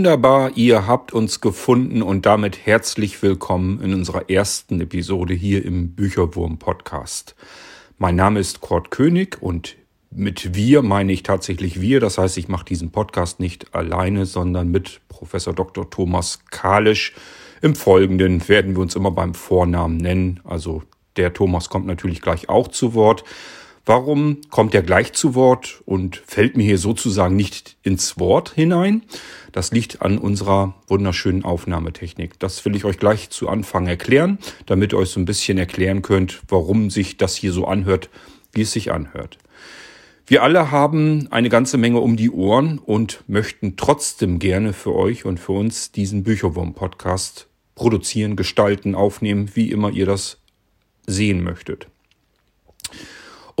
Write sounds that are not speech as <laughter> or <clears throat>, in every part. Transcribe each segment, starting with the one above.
Wunderbar, ihr habt uns gefunden und damit herzlich willkommen in unserer ersten Episode hier im Bücherwurm Podcast. Mein Name ist Kurt König und mit wir meine ich tatsächlich wir. Das heißt, ich mache diesen Podcast nicht alleine, sondern mit Professor Dr. Thomas Kalisch. Im Folgenden werden wir uns immer beim Vornamen nennen. Also der Thomas kommt natürlich gleich auch zu Wort. Warum kommt er gleich zu Wort und fällt mir hier sozusagen nicht ins Wort hinein? Das liegt an unserer wunderschönen Aufnahmetechnik. Das will ich euch gleich zu Anfang erklären, damit ihr euch so ein bisschen erklären könnt, warum sich das hier so anhört, wie es sich anhört. Wir alle haben eine ganze Menge um die Ohren und möchten trotzdem gerne für euch und für uns diesen Bücherwurm-Podcast produzieren, gestalten, aufnehmen, wie immer ihr das sehen möchtet.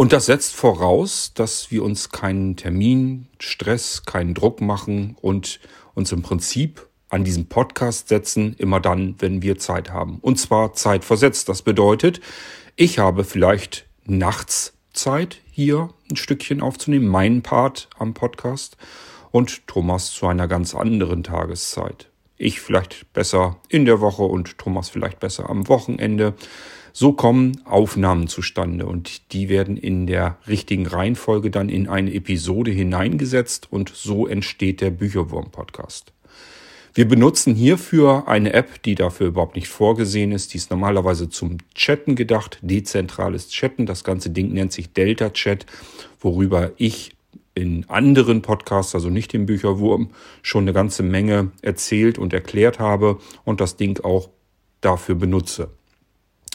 Und das setzt voraus, dass wir uns keinen Termin, Stress, keinen Druck machen und uns im Prinzip an diesem Podcast setzen, immer dann, wenn wir Zeit haben. Und zwar zeitversetzt. Das bedeutet, ich habe vielleicht nachts Zeit, hier ein Stückchen aufzunehmen, meinen Part am Podcast und Thomas zu einer ganz anderen Tageszeit. Ich vielleicht besser in der Woche und Thomas vielleicht besser am Wochenende. So kommen Aufnahmen zustande und die werden in der richtigen Reihenfolge dann in eine Episode hineingesetzt und so entsteht der Bücherwurm-Podcast. Wir benutzen hierfür eine App, die dafür überhaupt nicht vorgesehen ist. Die ist normalerweise zum Chatten gedacht, dezentrales Chatten. Das ganze Ding nennt sich Delta Chat, worüber ich in anderen Podcasts, also nicht im Bücherwurm, schon eine ganze Menge erzählt und erklärt habe und das Ding auch dafür benutze.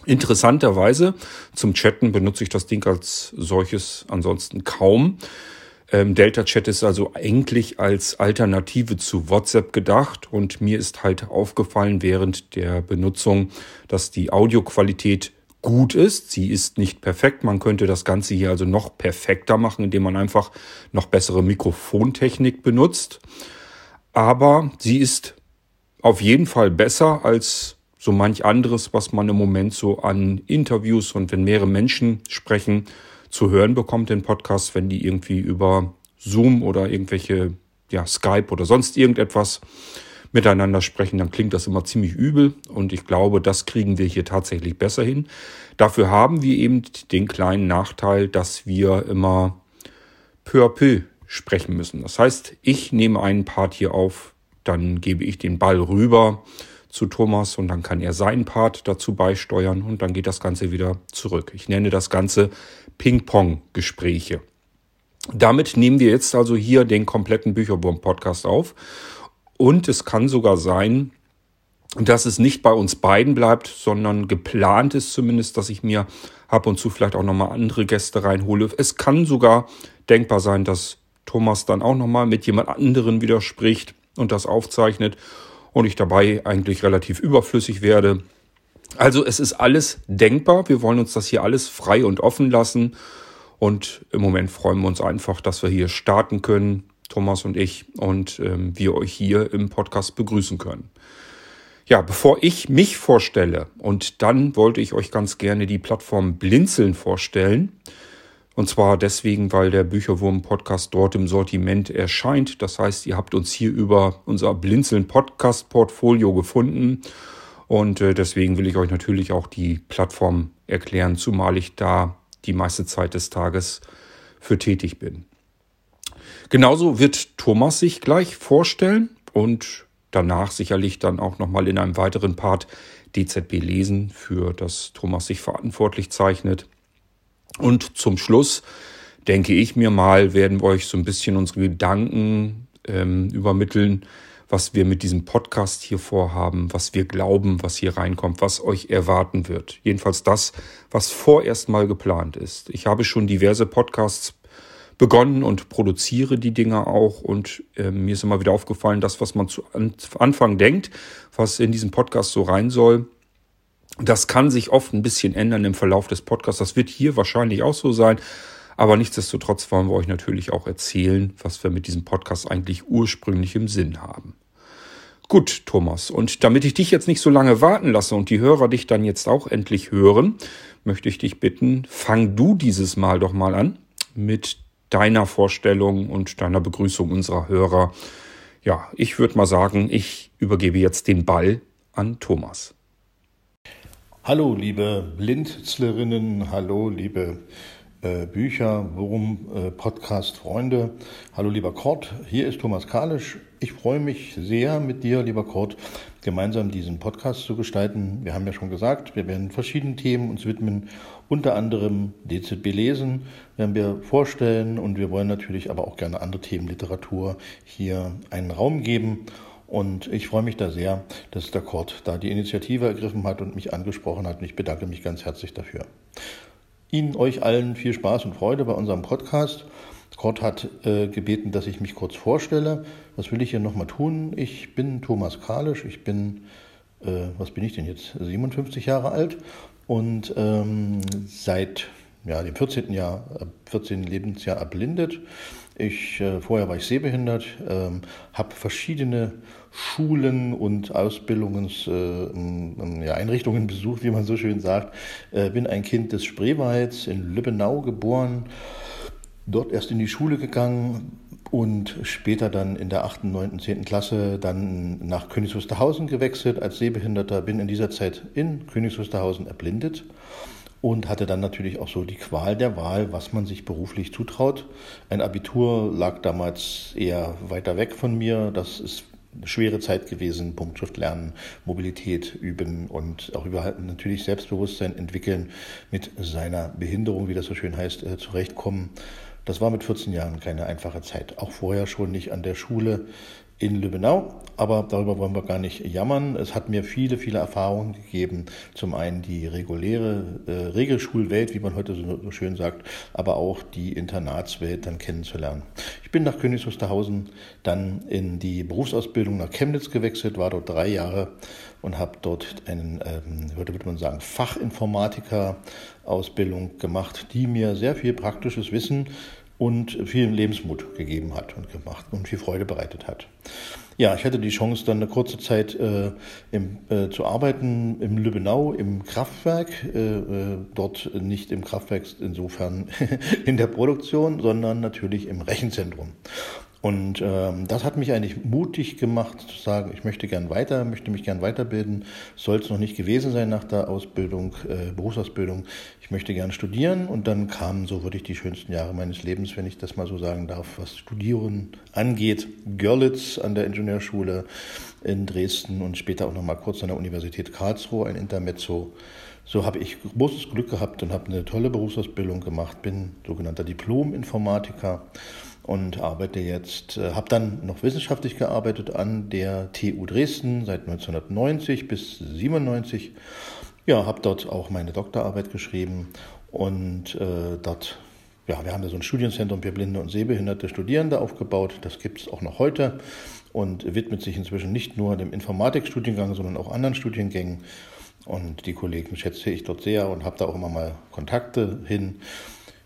Interessanterweise zum Chatten benutze ich das Ding als solches ansonsten kaum. Ähm, Delta Chat ist also eigentlich als Alternative zu WhatsApp gedacht und mir ist halt aufgefallen während der Benutzung, dass die Audioqualität gut ist. Sie ist nicht perfekt. Man könnte das Ganze hier also noch perfekter machen, indem man einfach noch bessere Mikrofontechnik benutzt. Aber sie ist auf jeden Fall besser als so manch anderes, was man im Moment so an Interviews und wenn mehrere Menschen sprechen, zu hören bekommt in Podcasts, wenn die irgendwie über Zoom oder irgendwelche, ja, Skype oder sonst irgendetwas miteinander sprechen, dann klingt das immer ziemlich übel und ich glaube, das kriegen wir hier tatsächlich besser hin. Dafür haben wir eben den kleinen Nachteil, dass wir immer peu à peu sprechen müssen. Das heißt, ich nehme einen Part hier auf, dann gebe ich den Ball rüber zu Thomas und dann kann er seinen Part dazu beisteuern und dann geht das Ganze wieder zurück. Ich nenne das Ganze Ping-Pong-Gespräche. Damit nehmen wir jetzt also hier den kompletten Bücherwurm-Podcast auf und es kann sogar sein, dass es nicht bei uns beiden bleibt, sondern geplant ist zumindest, dass ich mir ab und zu vielleicht auch nochmal andere Gäste reinhole. Es kann sogar denkbar sein, dass Thomas dann auch nochmal mit jemand anderen widerspricht und das aufzeichnet und ich dabei eigentlich relativ überflüssig werde. Also es ist alles denkbar. Wir wollen uns das hier alles frei und offen lassen. Und im Moment freuen wir uns einfach, dass wir hier starten können, Thomas und ich, und ähm, wir euch hier im Podcast begrüßen können. Ja, bevor ich mich vorstelle, und dann wollte ich euch ganz gerne die Plattform Blinzeln vorstellen. Und zwar deswegen, weil der Bücherwurm-Podcast dort im Sortiment erscheint. Das heißt, ihr habt uns hier über unser Blinzeln-Podcast-Portfolio gefunden. Und äh, deswegen will ich euch natürlich auch die Plattform erklären, zumal ich da die meiste Zeit des Tages für tätig bin. Genauso wird Thomas sich gleich vorstellen und danach sicherlich dann auch nochmal in einem weiteren Part DZB lesen, für das Thomas sich verantwortlich zeichnet. Und zum Schluss denke ich mir mal, werden wir euch so ein bisschen unsere Gedanken ähm, übermitteln, was wir mit diesem Podcast hier vorhaben, was wir glauben, was hier reinkommt, was euch erwarten wird. Jedenfalls das, was vorerst mal geplant ist. Ich habe schon diverse Podcasts begonnen und produziere die Dinger auch und äh, mir ist immer wieder aufgefallen, das, was man zu Anfang denkt, was in diesen Podcast so rein soll, das kann sich oft ein bisschen ändern im Verlauf des Podcasts. Das wird hier wahrscheinlich auch so sein. Aber nichtsdestotrotz wollen wir euch natürlich auch erzählen, was wir mit diesem Podcast eigentlich ursprünglich im Sinn haben. Gut, Thomas. Und damit ich dich jetzt nicht so lange warten lasse und die Hörer dich dann jetzt auch endlich hören, möchte ich dich bitten, fang du dieses Mal doch mal an mit deiner Vorstellung und deiner Begrüßung unserer Hörer Ja, ich würde mal sagen, ich übergebe jetzt den Ball an Thomas. Hallo, liebe Lindzlerinnen, hallo, liebe äh, Bücher, Worum äh, Podcast Freunde. Hallo, lieber Kurt, hier ist Thomas Kalisch. Ich freue mich sehr, mit dir, lieber Kurt, gemeinsam diesen Podcast zu gestalten. Wir haben ja schon gesagt, wir werden verschiedenen Themen uns widmen, unter anderem DZB lesen, werden wir vorstellen und wir wollen natürlich aber auch gerne andere Themen, Literatur, hier einen Raum geben. Und ich freue mich da sehr, dass der Kurt da die Initiative ergriffen hat und mich angesprochen hat. Und ich bedanke mich ganz herzlich dafür. Ihnen, euch allen viel Spaß und Freude bei unserem Podcast. Kurt hat äh, gebeten, dass ich mich kurz vorstelle. Was will ich hier nochmal tun? Ich bin Thomas Kalisch. Ich bin, äh, was bin ich denn jetzt? 57 Jahre alt und ähm, seit ja, dem 14. Jahr, 14. Lebensjahr erblindet. Ich, äh, vorher war ich sehbehindert, ähm, habe verschiedene Schulen und Ausbildungseinrichtungen äh, ja, Einrichtungen besucht, wie man so schön sagt. Äh, bin ein Kind des Spreewalds in Lübbenau geboren, dort erst in die Schule gegangen und später dann in der 8., 9., 10. Klasse dann nach Königs Wusterhausen gewechselt als Sehbehinderter, bin in dieser Zeit in Königs Wusterhausen erblindet und hatte dann natürlich auch so die Qual der Wahl, was man sich beruflich zutraut. Ein Abitur lag damals eher weiter weg von mir. Das ist eine schwere Zeit gewesen. Punktschrift lernen, Mobilität üben und auch überhaupt natürlich Selbstbewusstsein entwickeln, mit seiner Behinderung, wie das so schön heißt, äh, zurechtkommen. Das war mit 14 Jahren keine einfache Zeit. Auch vorher schon nicht an der Schule in Lübbenau, aber darüber wollen wir gar nicht jammern. Es hat mir viele, viele Erfahrungen gegeben. Zum einen die reguläre äh, Regelschulwelt, wie man heute so, so, schön sagt, aber auch die Internatswelt dann kennenzulernen. Ich bin nach Königs Wusterhausen dann in die Berufsausbildung nach Chemnitz gewechselt, war dort drei Jahre und habe dort einen, ähm, heute würde man sagen, Fachinformatiker-Ausbildung gemacht, die mir sehr viel praktisches Wissen und viel Lebensmut gegeben hat und gemacht und viel Freude bereitet hat. Ja, ich hatte die Chance, dann eine kurze Zeit äh, im, äh, zu arbeiten im Lübbenau im Kraftwerk. Äh, äh dort nicht im Kraftwerk insofern <laughs> in der Produktion, sondern natürlich im Rechenzentrum. Und ähm, das hat mich eigentlich mutig gemacht zu sagen, ich möchte gern weiter, möchte mich gern weiterbilden. Soll es noch nicht gewesen sein nach der Ausbildung, äh, Berufsausbildung. Ich möchte gern studieren und dann kamen so wirklich die schönsten Jahre meines Lebens, wenn ich das mal so sagen darf, was Studieren angeht. Görlitz an der Ingenieurschule in Dresden und später auch noch mal kurz an der Universität Karlsruhe, ein Intermezzo. So habe ich großes Glück gehabt und habe eine tolle Berufsausbildung gemacht, bin sogenannter Diplom-Informatiker und arbeite jetzt, äh, habe dann noch wissenschaftlich gearbeitet an der TU Dresden seit 1990 bis 97. Ja, habe dort auch meine Doktorarbeit geschrieben und äh, dort, ja, wir haben da so ein Studienzentrum für blinde und sehbehinderte Studierende aufgebaut. Das gibt es auch noch heute und widmet sich inzwischen nicht nur dem Informatikstudiengang, sondern auch anderen Studiengängen. Und die Kollegen schätze ich dort sehr und habe da auch immer mal Kontakte hin.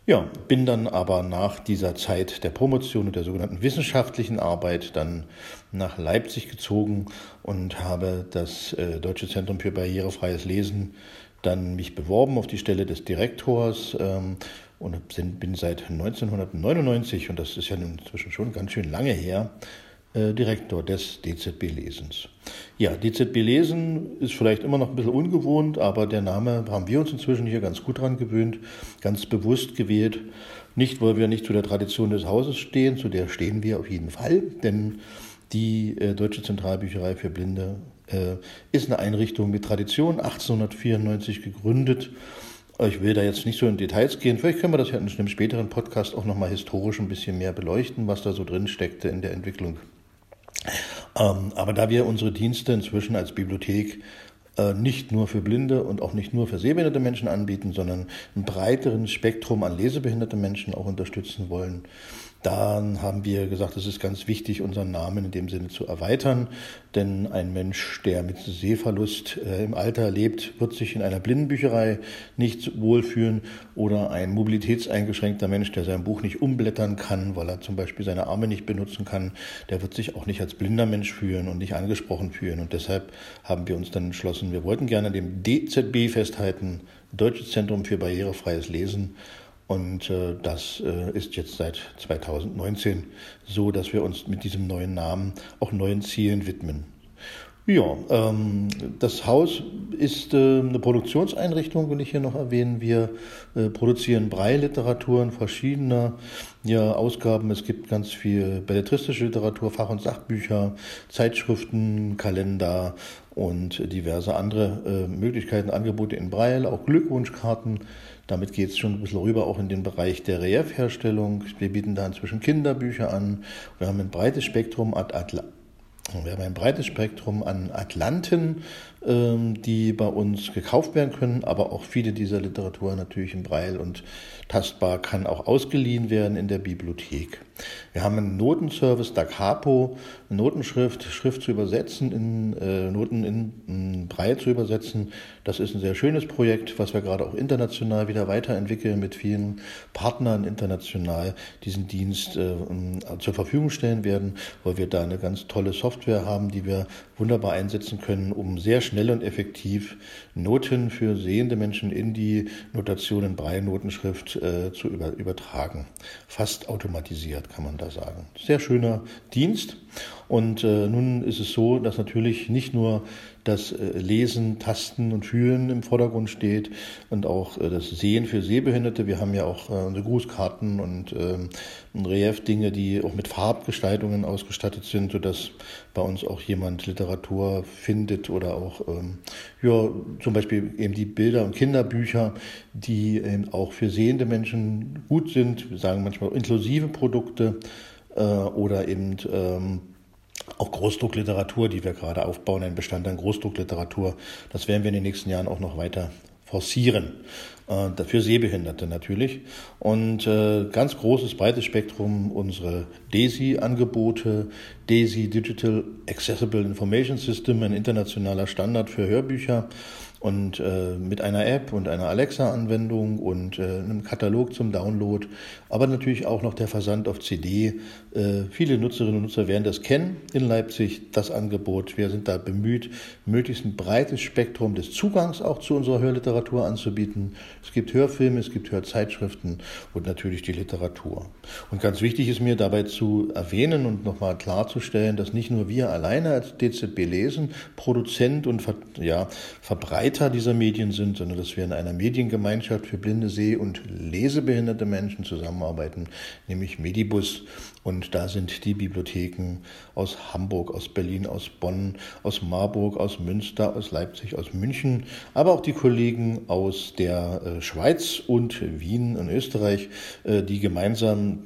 Ja, bin dann aber nach dieser Zeit der Promotion und der sogenannten wissenschaftlichen Arbeit dann nach Leipzig gezogen und habe das äh, Deutsche Zentrum für barrierefreies Lesen dann mich beworben auf die Stelle des Direktors ähm, und bin seit 1999, und das ist ja inzwischen schon ganz schön lange her, äh, Direktor des DZB Lesens. Ja, DZB Lesen ist vielleicht immer noch ein bisschen ungewohnt, aber der Name haben wir uns inzwischen hier ganz gut dran gewöhnt, ganz bewusst gewählt. Nicht, weil wir nicht zu der Tradition des Hauses stehen, zu der stehen wir auf jeden Fall, denn die äh, Deutsche Zentralbücherei für Blinde äh, ist eine Einrichtung mit Tradition, 1894 gegründet. Ich will da jetzt nicht so in Details gehen. Vielleicht können wir das ja in einem späteren Podcast auch nochmal historisch ein bisschen mehr beleuchten, was da so drin steckte in der Entwicklung ähm, aber da wir unsere Dienste inzwischen als Bibliothek äh, nicht nur für blinde und auch nicht nur für sehbehinderte Menschen anbieten, sondern ein breiteren Spektrum an lesebehinderte Menschen auch unterstützen wollen, dann haben wir gesagt, es ist ganz wichtig, unseren Namen in dem Sinne zu erweitern, denn ein Mensch, der mit Sehverlust äh, im Alter lebt, wird sich in einer Blindenbücherei nicht wohlfühlen. Oder ein mobilitätseingeschränkter Mensch, der sein Buch nicht umblättern kann, weil er zum Beispiel seine Arme nicht benutzen kann, der wird sich auch nicht als blinder Mensch fühlen und nicht angesprochen fühlen. Und deshalb haben wir uns dann entschlossen, wir wollten gerne dem DZB festhalten, Deutsches Zentrum für barrierefreies Lesen Und äh, das äh, ist jetzt seit 2019 so, dass wir uns mit diesem neuen Namen auch neuen Zielen widmen. Ja, ähm, das Haus ist äh, eine Produktionseinrichtung, will ich hier noch erwähnen. Wir äh, produzieren Breiliteraturen verschiedener ja, Ausgaben. Es gibt ganz viel belletristische Literatur, Fach- und Sachbücher, Zeitschriften, Kalender und diverse andere äh, Möglichkeiten, Angebote in Breil, auch Glückwunschkarten. Damit geht es schon ein bisschen rüber auch in den Bereich der Reliefherstellung. Wir bieten da inzwischen Kinderbücher an. Wir haben ein breites Spektrum ad, ad wir haben ein breites Spektrum an Atlanten, die bei uns gekauft werden können, aber auch viele dieser Literatur natürlich in Breil und tastbar kann auch ausgeliehen werden in der Bibliothek. Wir haben einen Notenservice Da Capo, Notenschrift, Schrift zu übersetzen, in äh, Noten in, in Breil zu übersetzen. Das ist ein sehr schönes Projekt, was wir gerade auch international wieder weiterentwickeln mit vielen Partnern international diesen Dienst äh, zur Verfügung stellen werden, weil wir da eine ganz tolle Software haben, die wir wunderbar einsetzen können, um sehr schnell und effektiv Noten für sehende Menschen in die Notation in Braille-Notenschrift äh, zu über, übertragen. Fast automatisiert, kann man da sagen. Sehr schöner Dienst. Und äh, nun ist es so, dass natürlich nicht nur das äh, Lesen, Tasten und Fühlen im Vordergrund steht und auch äh, das Sehen für Sehbehinderte. Wir haben ja auch äh, unsere Grußkarten und ähm, Relief-Dinge, die auch mit Farbgestaltungen ausgestattet sind, sodass bei uns auch jemand Literatur findet oder auch ähm, ja, zum Beispiel eben die Bilder und Kinderbücher, die eben auch für sehende Menschen gut sind. Wir sagen manchmal inklusive Produkte oder eben ähm, auch Großdruckliteratur, die wir gerade aufbauen, ein Bestand an Großdruckliteratur. Das werden wir in den nächsten Jahren auch noch weiter forcieren. Äh, dafür Sehbehinderte natürlich. Und äh, ganz großes, breites Spektrum unsere DESI-Angebote. DESI Digital Accessible Information System, ein internationaler Standard für Hörbücher und äh, mit einer App und einer Alexa-Anwendung und äh, einem Katalog zum Download, aber natürlich auch noch der Versand auf CD. Äh, viele Nutzerinnen und Nutzer werden das kennen in Leipzig, das Angebot. Wir sind da bemüht, möglichst ein breites Spektrum des Zugangs auch zu unserer Hörliteratur anzubieten. Es gibt Hörfilme, es gibt Hörzeitschriften und natürlich die Literatur. Und ganz wichtig ist mir dabei zu erwähnen und nochmal klarzustellen, dass nicht nur wir alleine als DZB lesen, Produzent und ja, Verbreiter Leiter dieser Medien sind, sondern dass wir in einer Mediengemeinschaft für blinde, seh- und lesebehinderte Menschen zusammenarbeiten, nämlich Medibus. Und da sind die Bibliotheken aus Hamburg, aus Berlin, aus Bonn, aus Marburg, aus Münster, aus Leipzig, aus München, aber auch die Kollegen aus der äh, Schweiz und Wien und Österreich, äh, die gemeinsam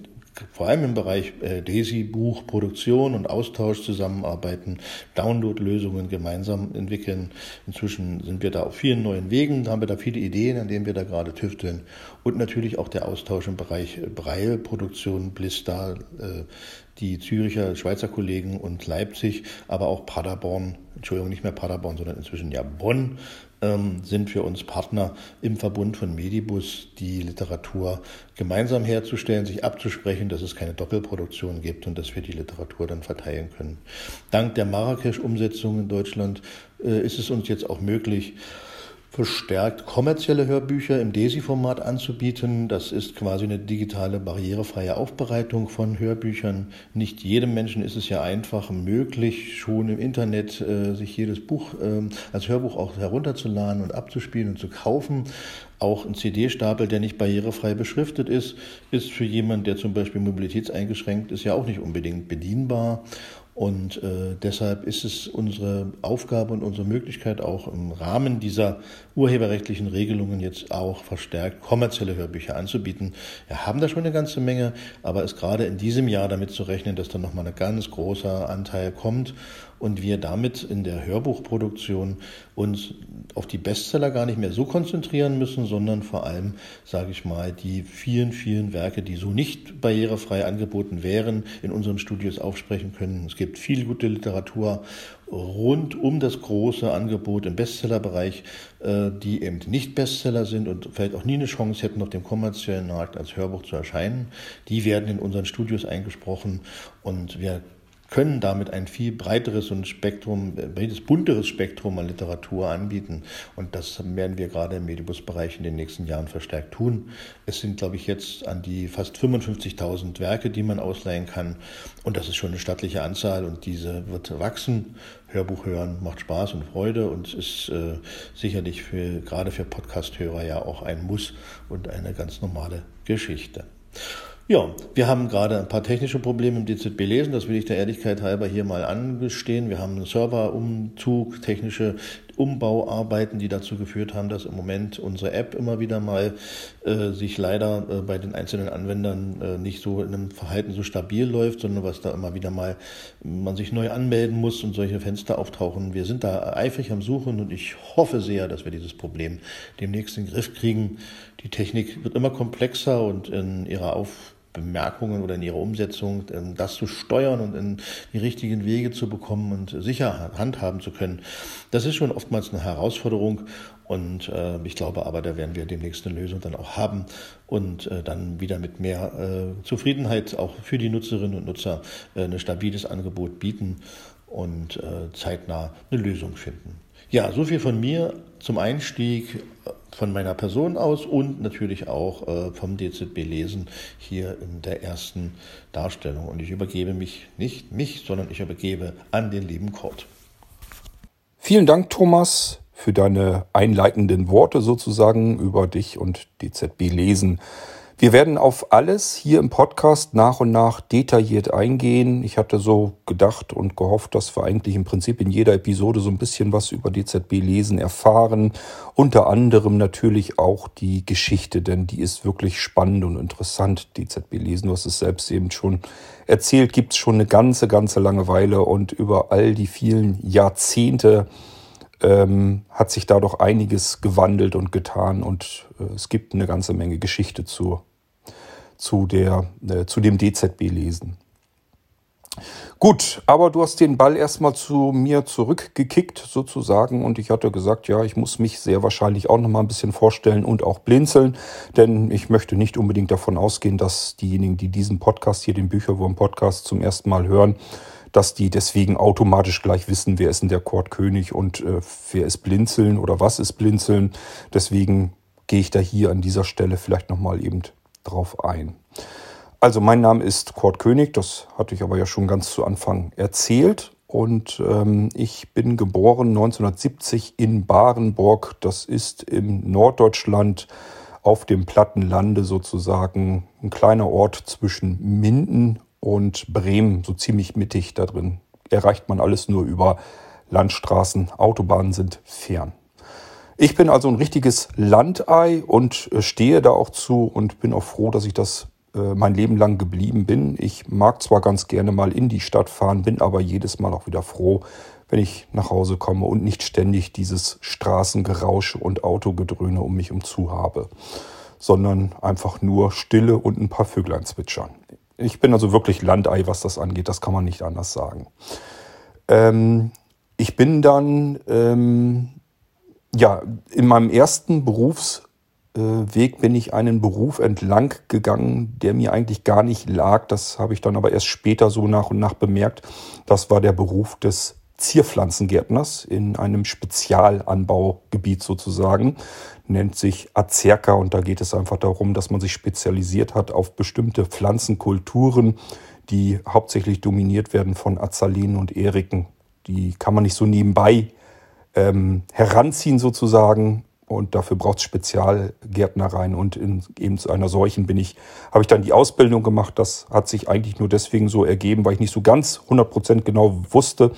vor allem im Bereich äh, DESI, Buch, Produktion und Austausch zusammenarbeiten, Download-Lösungen gemeinsam entwickeln. Inzwischen sind wir da auf vielen neuen Wegen, haben wir da viele Ideen, an denen wir da gerade tüfteln. Und natürlich auch der Austausch im Bereich Breil-Produktion, Blister, äh, die Züricher, Schweizer Kollegen und Leipzig, aber auch Paderborn, Entschuldigung, nicht mehr Paderborn, sondern inzwischen ja Bonn, sind für uns Partner im Verbund von Medibus, die Literatur gemeinsam herzustellen, sich abzusprechen, dass es keine Doppelproduktion gibt und dass wir die Literatur dann verteilen können. Dank der Marrakesch-Umsetzung in Deutschland äh, ist es uns jetzt auch möglich, verstärkt kommerzielle Hörbücher im DESI-Format anzubieten. Das ist quasi eine digitale, barrierefreie Aufbereitung von Hörbüchern. Nicht jedem Menschen ist es ja einfach möglich, schon im Internet äh, sich jedes Buch äh, als Hörbuch auch herunterzuladen und abzuspielen und zu kaufen. Auch ein CD-Stapel, der nicht barrierefrei beschriftet ist, ist für jemanden, der zum Beispiel mobilitätseingeschränkt ist, ja auch nicht unbedingt bedienbar. Und äh, deshalb ist es unsere Aufgabe und unsere Möglichkeit, auch im Rahmen dieser urheberrechtlichen Regelungen jetzt auch verstärkt kommerzielle Hörbücher anzubieten. Wir haben da schon eine ganze Menge, aber es gerade in diesem Jahr damit zu rechnen, dass da nochmal ein ganz großer Anteil kommt und wir damit in der Hörbuchproduktion uns auf die Bestseller gar nicht mehr so konzentrieren müssen, sondern vor allem, sage ich mal, die vielen, vielen Werke, die so nicht barrierefrei angeboten wären, in unseren Studios aufsprechen können. Es gibt viel gute Literatur rund um das große Angebot im Bestsellerbereich, äh, die eben nicht Bestseller sind und vielleicht auch nie eine Chance hätten, auf dem kommerziellen Markt als Hörbuch zu erscheinen. Die werden in unseren Studios eingesprochen und wir können damit ein viel breiteres und Spektrum, breites, bunteres Spektrum an Literatur anbieten. Und das werden wir gerade im Medibus-Bereich in den nächsten Jahren verstärkt tun. Es sind, glaube ich, jetzt an die fast 55.000 Werke, die man ausleihen kann. Und das ist schon eine stattliche Anzahl und diese wird wachsen. Hörbuch hören macht Spaß und Freude und ist äh, sicherlich für, gerade für Podcast-Hörer ja auch ein Muss und eine ganz normale Geschichte. Ja, wir haben gerade ein paar technische Probleme im DZB lesen, das will ich der Ehrlichkeit halber hier mal angestehen. Wir haben einen Serverumzug, technische Umbauarbeiten, die dazu geführt haben, dass im Moment unsere App immer wieder mal äh, sich leider äh, bei den einzelnen Anwendern äh, nicht so in einem Verhalten so stabil läuft, sondern was da immer wieder mal man sich neu anmelden muss und solche Fenster auftauchen. Wir sind da eifrig am Suchen und ich hoffe sehr, dass wir dieses Problem demnächst in den Griff kriegen. Die Technik wird immer komplexer und in ihrer Auf Bemerkungen oder in ihrer Umsetzung, ähm, das zu steuern und in die richtigen Wege zu bekommen und sicher handhaben zu können. Das ist schon oftmals eine Herausforderung und äh, ich glaube aber, da werden wir demnächst eine Lösung dann auch haben und äh, dann wieder mit mehr äh, Zufriedenheit auch für die Nutzerinnen und Nutzer ein stabiles Angebot bieten und zeitnah eine Lösung finden. Ja, so viel von mir zum Einstieg von meiner Person aus und natürlich auch äh, vom DZB Lesen hier in der ersten Darstellung. Und ich übergebe mich nicht mich, sondern ich übergebe an den lieben Kurt. Vielen Dank, Thomas, für deine einleitenden Worte sozusagen über dich und DZB Lesen. Wir werden auf alles hier im Podcast nach und nach detailliert eingehen. Ich hatte so gedacht und gehofft, dass wir eigentlich im Prinzip in jeder Episode so ein bisschen was über DZB lesen erfahren. Unter anderem natürlich auch die Geschichte, denn die ist wirklich spannend und interessant. DZB lesen, du hast es selbst eben schon erzählt, gibt es schon eine ganze, ganze Langeweile und über all die vielen Jahrzehnte ähm, hat sich da doch einiges gewandelt und getan und äh, es gibt eine ganze Menge Geschichte zu zu, der, äh, zu dem DZB-Lesen. Gut, aber du hast den Ball erstmal zu mir zurückgekickt sozusagen und ich hatte gesagt, ja, ich muss mich sehr wahrscheinlich auch nochmal ein bisschen vorstellen und auch blinzeln, denn ich möchte nicht unbedingt davon ausgehen, dass diejenigen, die diesen Podcast hier, den Bücherwurm-Podcast zum ersten Mal hören, dass die deswegen automatisch gleich wissen, wer ist denn der Kordkönig und äh, wer ist Blinzeln oder was ist Blinzeln. Deswegen gehe ich da hier an dieser Stelle vielleicht nochmal eben drauf ein. Also mein Name ist Kurt König, das hatte ich aber ja schon ganz zu Anfang erzählt. Und ähm, ich bin geboren 1970 in Barenburg. Das ist im Norddeutschland auf dem Plattenlande sozusagen ein kleiner Ort zwischen Minden und Bremen, so ziemlich mittig da drin. Erreicht man alles nur über Landstraßen. Autobahnen sind fern. Ich bin also ein richtiges Landei und äh, stehe da auch zu und bin auch froh, dass ich das äh, mein Leben lang geblieben bin. Ich mag zwar ganz gerne mal in die Stadt fahren, bin aber jedes Mal auch wieder froh, wenn ich nach Hause komme und nicht ständig dieses Straßengerausche und Autogedröhne um mich umzu habe, sondern einfach nur Stille und ein paar Vöglein zwitschern. Ich bin also wirklich Landei, was das angeht, das kann man nicht anders sagen. Ähm, ich bin dann ähm, ja, in meinem ersten Berufsweg bin ich einen Beruf entlang gegangen, der mir eigentlich gar nicht lag. Das habe ich dann aber erst später so nach und nach bemerkt. Das war der Beruf des Zierpflanzengärtners in einem Spezialanbaugebiet sozusagen. Nennt sich Azerka und da geht es einfach darum, dass man sich spezialisiert hat auf bestimmte Pflanzenkulturen, die hauptsächlich dominiert werden von Azalenen und Eriken. Die kann man nicht so nebenbei ähm, heranziehen sozusagen. Und dafür braucht es Spezialgärtnereien. Und in eben zu einer solchen bin ich, habe ich dann die Ausbildung gemacht. Das hat sich eigentlich nur deswegen so ergeben, weil ich nicht so ganz 100% genau wusste,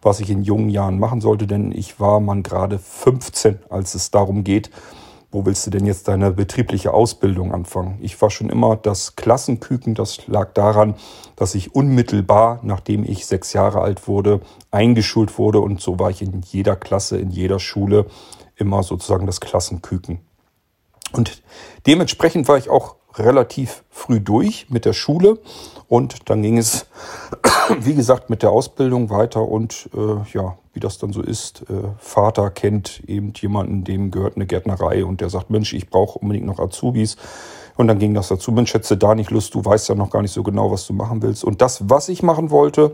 was ich in jungen Jahren machen sollte. Denn ich war man gerade 15, als es darum geht, wo willst du denn jetzt deine betriebliche Ausbildung anfangen? Ich war schon immer das Klassenküken. Das lag daran, dass ich unmittelbar, nachdem ich sechs Jahre alt wurde, eingeschult wurde. Und so war ich in jeder Klasse, in jeder Schule immer sozusagen das Klassenküken. Und dementsprechend war ich auch relativ früh durch mit der Schule und dann ging es, <clears throat> wie gesagt, mit der Ausbildung weiter und äh, ja, wie das dann so ist, äh, Vater kennt eben jemanden, dem gehört eine Gärtnerei und der sagt, Mensch, ich brauche unbedingt noch Azubis. Und dann ging das dazu, Mensch, du da nicht Lust, du weißt ja noch gar nicht so genau, was du machen willst. Und das, was ich machen wollte,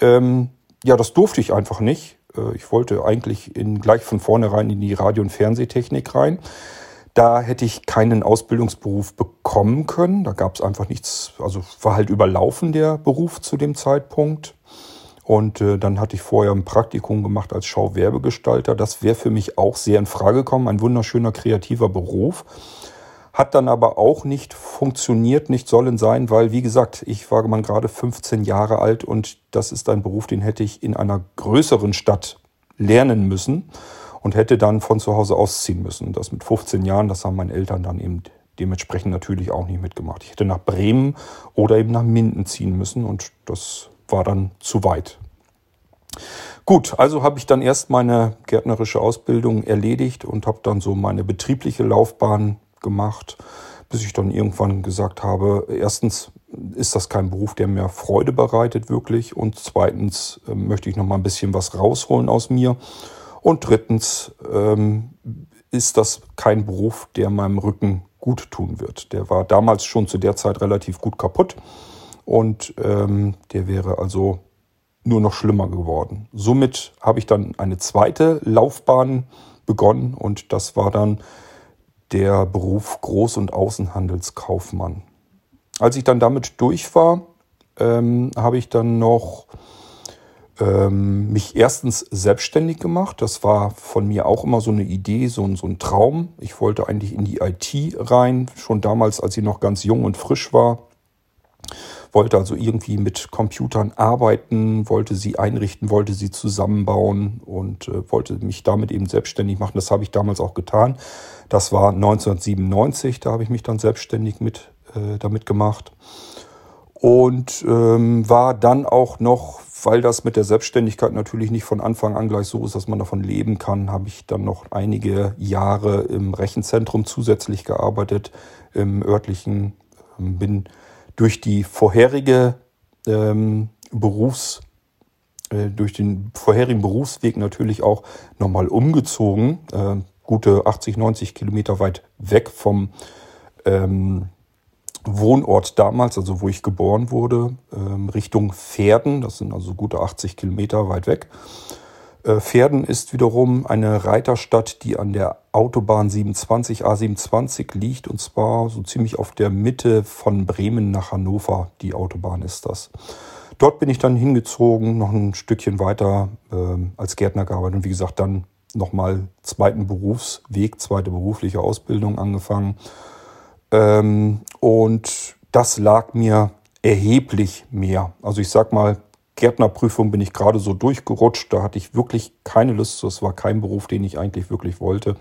ähm, ja, das durfte ich einfach nicht. Äh, ich wollte eigentlich in, gleich von vornherein in die Radio- und Fernsehtechnik rein. Da hätte ich keinen Ausbildungsberuf bekommen können. Da gab es einfach nichts, also war halt überlaufen der Beruf zu dem Zeitpunkt. Und äh, dann hatte ich vorher ein Praktikum gemacht als Schauwerbegestalter. Das wäre für mich auch sehr in Frage gekommen. Ein wunderschöner kreativer Beruf. Hat dann aber auch nicht funktioniert, nicht sollen sein, weil, wie gesagt, ich war man gerade 15 Jahre alt und das ist ein Beruf, den hätte ich in einer größeren Stadt lernen müssen und hätte dann von zu Hause ausziehen müssen. Das mit 15 Jahren, das haben meine Eltern dann eben dementsprechend natürlich auch nicht mitgemacht. Ich hätte nach Bremen oder eben nach Minden ziehen müssen und das war dann zu weit. Gut, also habe ich dann erst meine gärtnerische Ausbildung erledigt und habe dann so meine betriebliche Laufbahn gemacht, bis ich dann irgendwann gesagt habe, erstens ist das kein Beruf, der mir Freude bereitet wirklich und zweitens äh, möchte ich noch mal ein bisschen was rausholen aus mir und drittens ähm, ist das kein Beruf, der meinem Rücken gut tun wird. Der war damals schon zu der Zeit relativ gut kaputt und ähm, der wäre also nur noch schlimmer geworden. Somit habe ich dann eine zweite Laufbahn begonnen und das war dann der Beruf Groß- und Außenhandelskaufmann. Als ich dann damit durch war, ähm, habe ich dann noch ähm, mich erstens selbstständig gemacht. Das war von mir auch immer so eine Idee, so, so ein Traum. Ich wollte eigentlich in die IT rein, schon damals, als ich noch ganz jung und frisch war wollte also irgendwie mit Computern arbeiten, wollte sie einrichten, wollte sie zusammenbauen und äh, wollte mich damit eben selbstständig machen. Das habe ich damals auch getan. Das war 1997, da habe ich mich dann selbstständig mit äh, damit gemacht und ähm, war dann auch noch, weil das mit der Selbstständigkeit natürlich nicht von Anfang an gleich so ist, dass man davon leben kann, habe ich dann noch einige Jahre im Rechenzentrum zusätzlich gearbeitet, im örtlichen, ähm, bin durch die vorherige ähm, Berufs, äh, durch den vorherigen Berufsweg natürlich auch nochmal umgezogen, äh, gute 80, 90 Kilometer weit weg vom ähm, Wohnort damals, also wo ich geboren wurde, ähm, Richtung Pferden. Das sind also gute 80 Kilometer weit weg. Äh, Pferden ist wiederum eine Reiterstadt, die an der Autobahn 27, A27 liegt und zwar so ziemlich auf der Mitte von Bremen nach Hannover. Die Autobahn ist das. Dort bin ich dann hingezogen, noch ein Stückchen weiter äh, als Gärtner gearbeitet und wie gesagt dann nochmal zweiten Berufsweg, zweite berufliche Ausbildung angefangen. Ähm, und das lag mir erheblich mehr. Also ich sag mal, Gärtnerprüfung bin ich gerade so durchgerutscht. Da hatte ich wirklich keine Lust. Das war kein Beruf, den ich eigentlich wirklich wollte.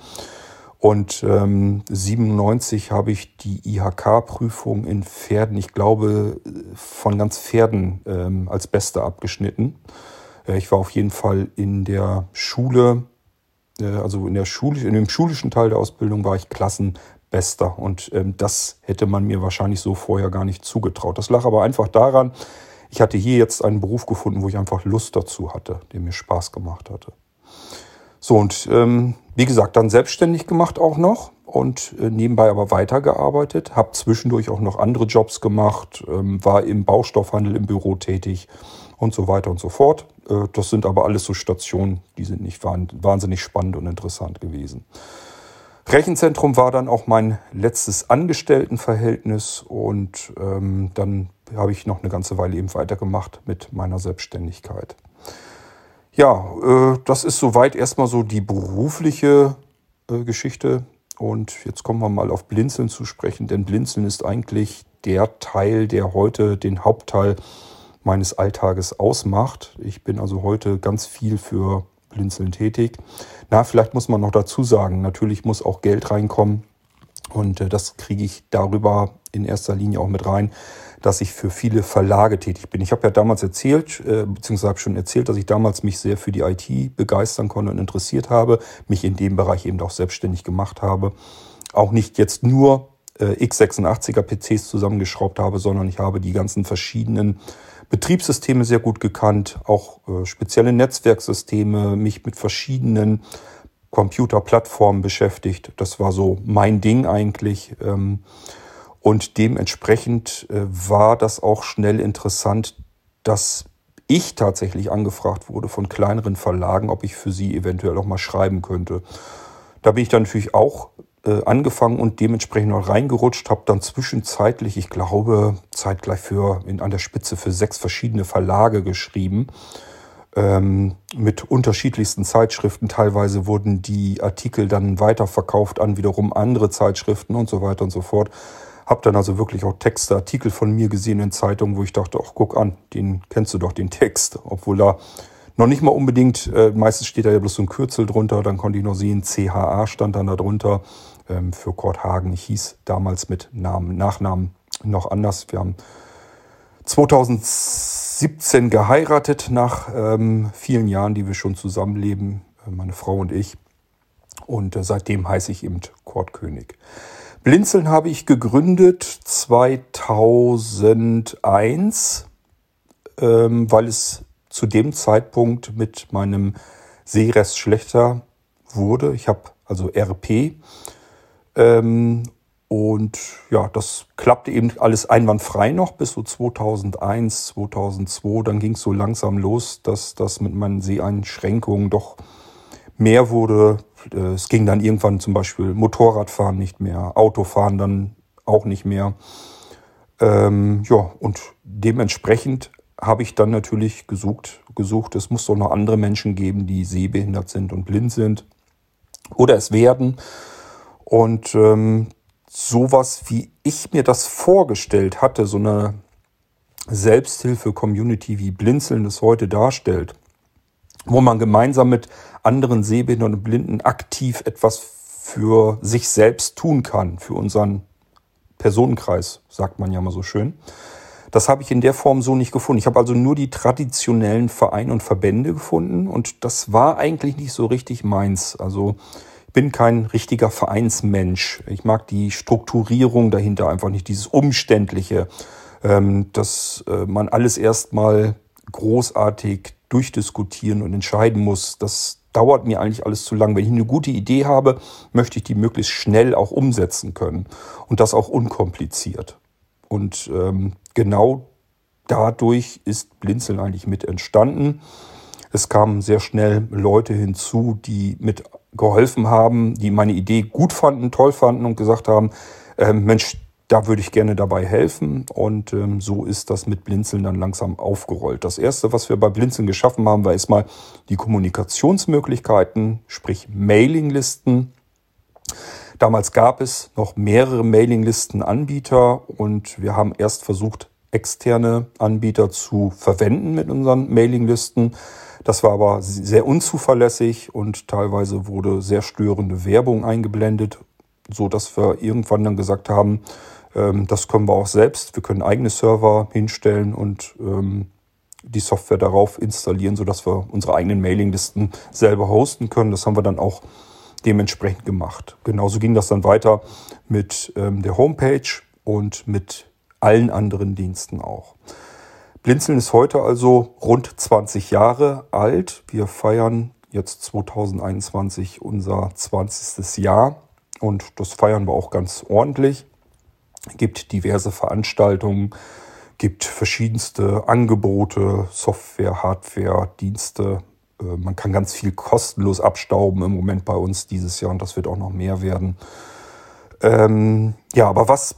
Und ähm, 97 habe ich die IHK-Prüfung in Pferden, ich glaube, von ganz Pferden ähm, als Beste abgeschnitten. Äh, ich war auf jeden Fall in der Schule, äh, also in der Schule, in dem schulischen Teil der Ausbildung war ich Klassenbester. Und ähm, das hätte man mir wahrscheinlich so vorher gar nicht zugetraut. Das lag aber einfach daran, ich hatte hier jetzt einen Beruf gefunden, wo ich einfach Lust dazu hatte, der mir Spaß gemacht hatte. So, und ähm, wie gesagt, dann selbstständig gemacht auch noch und äh, nebenbei aber weitergearbeitet, habe zwischendurch auch noch andere Jobs gemacht, ähm, war im Baustoffhandel im Büro tätig und so weiter und so fort. Äh, das sind aber alles so Stationen, die sind nicht wahnsinnig spannend und interessant gewesen. Rechenzentrum war dann auch mein letztes Angestelltenverhältnis und ähm, dann habe ich noch eine ganze Weile eben weitergemacht mit meiner Selbstständigkeit. Ja, äh, das ist soweit erstmal so die berufliche äh, Geschichte. Und jetzt kommen wir mal auf Blinzeln zu sprechen, denn Blinzeln ist eigentlich der Teil, der heute den Hauptteil meines Alltages ausmacht. Ich bin also heute ganz viel für Blinzeln tätig. Na, vielleicht muss man noch dazu sagen, natürlich muss auch Geld reinkommen. Und äh, das kriege ich darüber in erster Linie auch mit rein, dass ich für viele Verlage tätig bin. Ich habe ja damals erzählt, äh, beziehungsweise habe schon erzählt, dass ich damals mich sehr für die IT begeistern konnte und interessiert habe, mich in dem Bereich eben auch selbstständig gemacht habe. Auch nicht jetzt nur äh, x86er PCs zusammengeschraubt habe, sondern ich habe die ganzen verschiedenen Betriebssysteme sehr gut gekannt, auch äh, spezielle Netzwerksysteme, mich mit verschiedenen Computerplattformen beschäftigt. Das war so mein Ding eigentlich. Ähm, und dementsprechend äh, war das auch schnell interessant, dass ich tatsächlich angefragt wurde von kleineren Verlagen, ob ich für sie eventuell auch mal schreiben könnte. Da bin ich dann natürlich auch äh, angefangen und dementsprechend noch reingerutscht, habe dann zwischenzeitlich, ich glaube, zeitgleich für in, an der Spitze für sechs verschiedene Verlage geschrieben. Ähm, mit unterschiedlichsten Zeitschriften. Teilweise wurden die Artikel dann weiterverkauft an wiederum andere Zeitschriften und so weiter und so fort. Hab dann also wirklich auch Texte, Artikel von mir gesehen in Zeitungen, wo ich dachte, ach guck an, den kennst du doch den Text, obwohl da noch nicht mal unbedingt, äh, meistens steht da ja bloß so ein Kürzel drunter, dann konnte ich noch sehen, CHA stand dann da drunter ähm, für Kurt Hagen. Ich hieß damals mit Namen, Nachnamen noch anders. Wir haben 2017 geheiratet nach ähm, vielen Jahren, die wir schon zusammenleben, äh, meine Frau und ich. Und äh, seitdem heiße ich eben Kurt König. Blinzeln habe ich gegründet 2001, ähm, weil es zu dem Zeitpunkt mit meinem Sehrest schlechter wurde. Ich habe also RP ähm, und ja, das klappte eben alles einwandfrei noch bis so 2001, 2002. Dann ging es so langsam los, dass das mit meinen Seheinschränkungen doch mehr wurde. Äh, es ging dann irgendwann zum Beispiel Motorradfahren nicht mehr, Autofahren dann auch nicht mehr. Ähm, ja, und dementsprechend habe ich dann natürlich gesucht, gesucht, es muss doch noch andere Menschen geben, die sehbehindert sind und blind sind. Oder es werden. Und ähm, sowas, wie ich mir das vorgestellt hatte, so eine Selbsthilfe-Community wie Blinzeln es heute darstellt, wo man gemeinsam mit anderen Sehbehinderten und Blinden aktiv etwas für sich selbst tun kann, für unseren Personenkreis, sagt man ja mal so schön. Das habe ich in der Form so nicht gefunden. Ich habe also nur die traditionellen Vereine und Verbände gefunden und das war eigentlich nicht so richtig meins. Also bin kein richtiger Vereinsmensch. Ich mag die Strukturierung dahinter einfach nicht, dieses Umständliche, ähm, dass äh, man alles erstmal großartig durchdiskutieren und entscheiden muss. Das dauert mir eigentlich alles zu lang. Wenn ich eine gute Idee habe, möchte ich die möglichst schnell auch umsetzen können und das auch unkompliziert. Und ähm, genau dadurch ist Blinzeln eigentlich mit entstanden. Es kamen sehr schnell Leute hinzu, die mit geholfen haben, die meine Idee gut fanden, toll fanden und gesagt haben, äh, Mensch, da würde ich gerne dabei helfen. Und ähm, so ist das mit Blinzeln dann langsam aufgerollt. Das erste, was wir bei Blinzeln geschaffen haben, war erstmal die Kommunikationsmöglichkeiten, sprich Mailinglisten. Damals gab es noch mehrere Mailinglistenanbieter und wir haben erst versucht, externe Anbieter zu verwenden mit unseren Mailinglisten. Das war aber sehr unzuverlässig und teilweise wurde sehr störende Werbung eingeblendet, so dass wir irgendwann dann gesagt haben, das können wir auch selbst. Wir können eigene Server hinstellen und ähm, die Software darauf installieren, so dass wir unsere eigenen Mailinglisten selber hosten können. Das haben wir dann auch dementsprechend gemacht. Genauso ging das dann weiter mit ähm, der Homepage und mit allen anderen Diensten auch. Blinzeln ist heute also rund 20 Jahre alt. Wir feiern jetzt 2021 unser 20. Jahr und das feiern wir auch ganz ordentlich. Gibt diverse Veranstaltungen, gibt verschiedenste Angebote, Software, Hardware, Dienste. Äh, man kann ganz viel kostenlos abstauben im Moment bei uns dieses Jahr und das wird auch noch mehr werden. Ähm, ja, aber was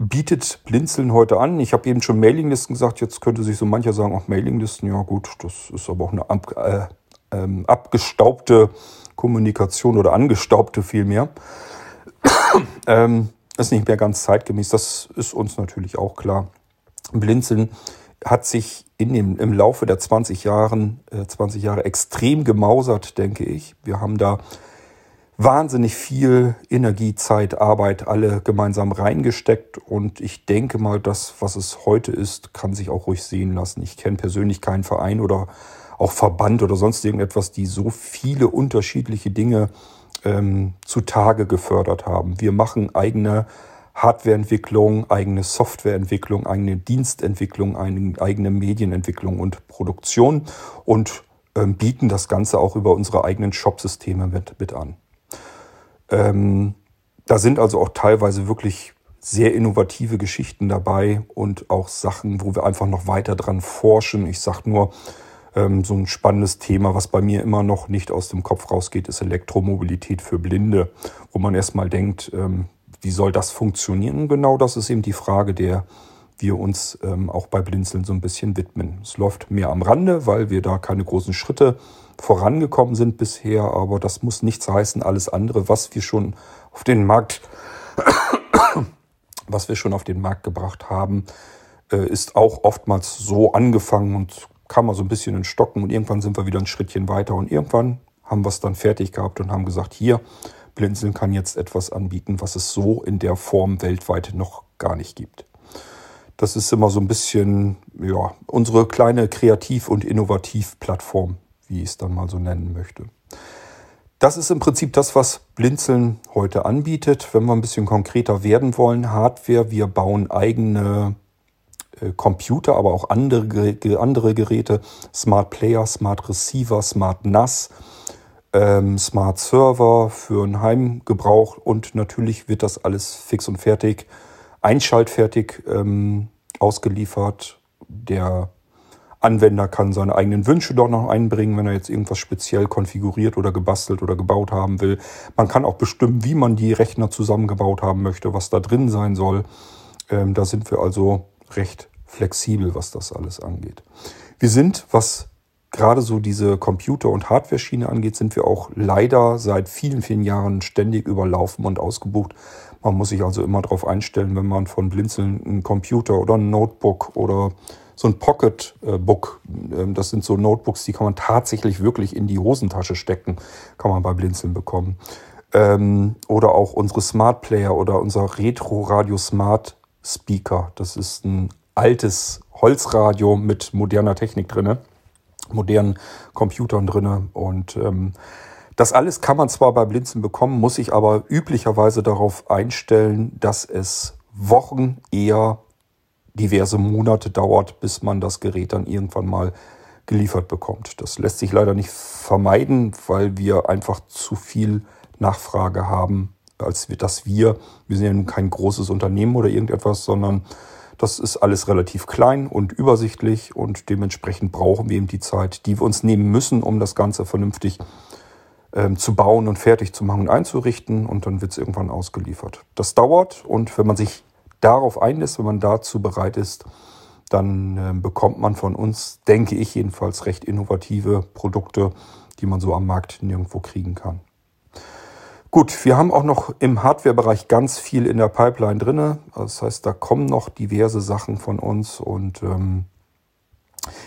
bietet Blinzeln heute an. Ich habe eben schon Mailinglisten gesagt, jetzt könnte sich so mancher sagen, auch Mailinglisten, ja gut, das ist aber auch eine ab, äh, ähm, abgestaubte Kommunikation oder angestaubte vielmehr. <coughs> ähm, ist nicht mehr ganz zeitgemäß, das ist uns natürlich auch klar. Blinzeln hat sich in dem, im Laufe der 20 Jahren, äh, 20 Jahre extrem gemausert, denke ich. Wir haben da wahnsinnig viel Energie, Zeit, Arbeit alle gemeinsam reingesteckt. Und ich denke mal, das, was es heute ist, kann sich auch ruhig sehen lassen. Ich kenne persönlich keinen Verein oder auch Verband oder sonst irgendetwas, die so viele unterschiedliche Dinge ähm, zutage gefördert haben. Wir machen eigene Hardwareentwicklung, eigene Softwareentwicklung, eigene Dienstentwicklung, eigene Medienentwicklung und Produktion und ähm, bieten das Ganze auch über unsere eigenen Shopsysteme mit, mit an. Ähm, da sind also auch teilweise wirklich sehr innovative Geschichten dabei und auch Sachen, wo wir einfach noch weiter dran forschen. Ich sage nur, ähm, so ein spannendes Thema, was bei mir immer noch nicht aus dem Kopf rausgeht, ist Elektromobilität für Blinde, wo man erstmal denkt, ähm, wie soll das funktionieren? Genau das ist eben die Frage, der wir uns ähm, auch bei Blinzeln so ein bisschen widmen. Es läuft mehr am Rande, weil wir da keine großen Schritte vorangekommen sind bisher, aber das muss nichts heißen. Alles andere, was wir schon auf den Markt <coughs> was wir schon auf den Markt gebracht haben, äh, ist auch oftmals so angefangen und kam mal so ein bisschen in Stocken und irgendwann sind wir wieder ein Schrittchen weiter und irgendwann haben wir es dann fertig gehabt und haben gesagt, hier, Blinzeln kann jetzt etwas anbieten, was es so in der Form weltweit noch gar nicht gibt. Das ist immer so ein bisschen, ja, unsere kleine Kreativ- und Innovativ-Plattform, wie ich es dann mal so nennen möchte. Das ist im Prinzip das, was Blinzeln heute anbietet. Wenn wir ein bisschen konkreter werden wollen, Hardware, wir bauen eigene Computer, aber auch andere, andere Geräte, Smart Player, Smart Receiver, Smart NAS, ähm, Smart Server für einen Heimgebrauch und natürlich wird das alles fix und fertig, einschaltfertig ähm, ausgeliefert. Der Anwender kann seine eigenen Wünsche dort noch einbringen, wenn er jetzt irgendwas speziell konfiguriert oder gebastelt oder gebaut haben will. Man kann auch bestimmen, wie man die Rechner zusammengebaut haben möchte, was da drin sein soll. Ähm, da sind wir also recht flexibel, was das alles angeht. Wir sind, was gerade so diese Computer- und Hardware-Schiene angeht, sind wir auch leider seit vielen, vielen Jahren ständig überlaufen und ausgebucht. Man muss sich also immer darauf einstellen, wenn man von Blinzeln einen Computer oder ein Notebook oder so ein Pocketbook. Ähm, das sind so Notebooks, die kann man tatsächlich wirklich in die Hosentasche stecken. Kann man bei Blinzeln bekommen. Ähm, oder auch unsere Smart Player oder unser Retro Radio Smart Speaker. Das ist ein altes Holzradio mit moderner Technik drinne, modernen Computern drinne und ähm, das alles kann man zwar bei Blinzeln bekommen, muss sich aber üblicherweise darauf einstellen, dass es Wochen eher diverse Monate dauert, bis man das Gerät dann irgendwann mal geliefert bekommt. Das lässt sich leider nicht vermeiden, weil wir einfach zu viel Nachfrage haben, als wir, dass wir, wir sind ja nun kein großes Unternehmen oder irgendetwas, sondern das ist alles relativ klein und übersichtlich und dementsprechend brauchen wir eben die Zeit, die wir uns nehmen müssen, um das Ganze vernünftig ähm, zu bauen und fertig zu machen und einzurichten und dann wird es irgendwann ausgeliefert. Das dauert und wenn man sich darauf einlässt, wenn man dazu bereit ist, dann äh, bekommt man von uns, denke ich jedenfalls, recht innovative Produkte, die man so am Markt nirgendwo kriegen kann. Gut, wir haben auch noch im Hardware-Bereich ganz viel in der Pipeline drin. Das heißt, da kommen noch diverse Sachen von uns und ähm,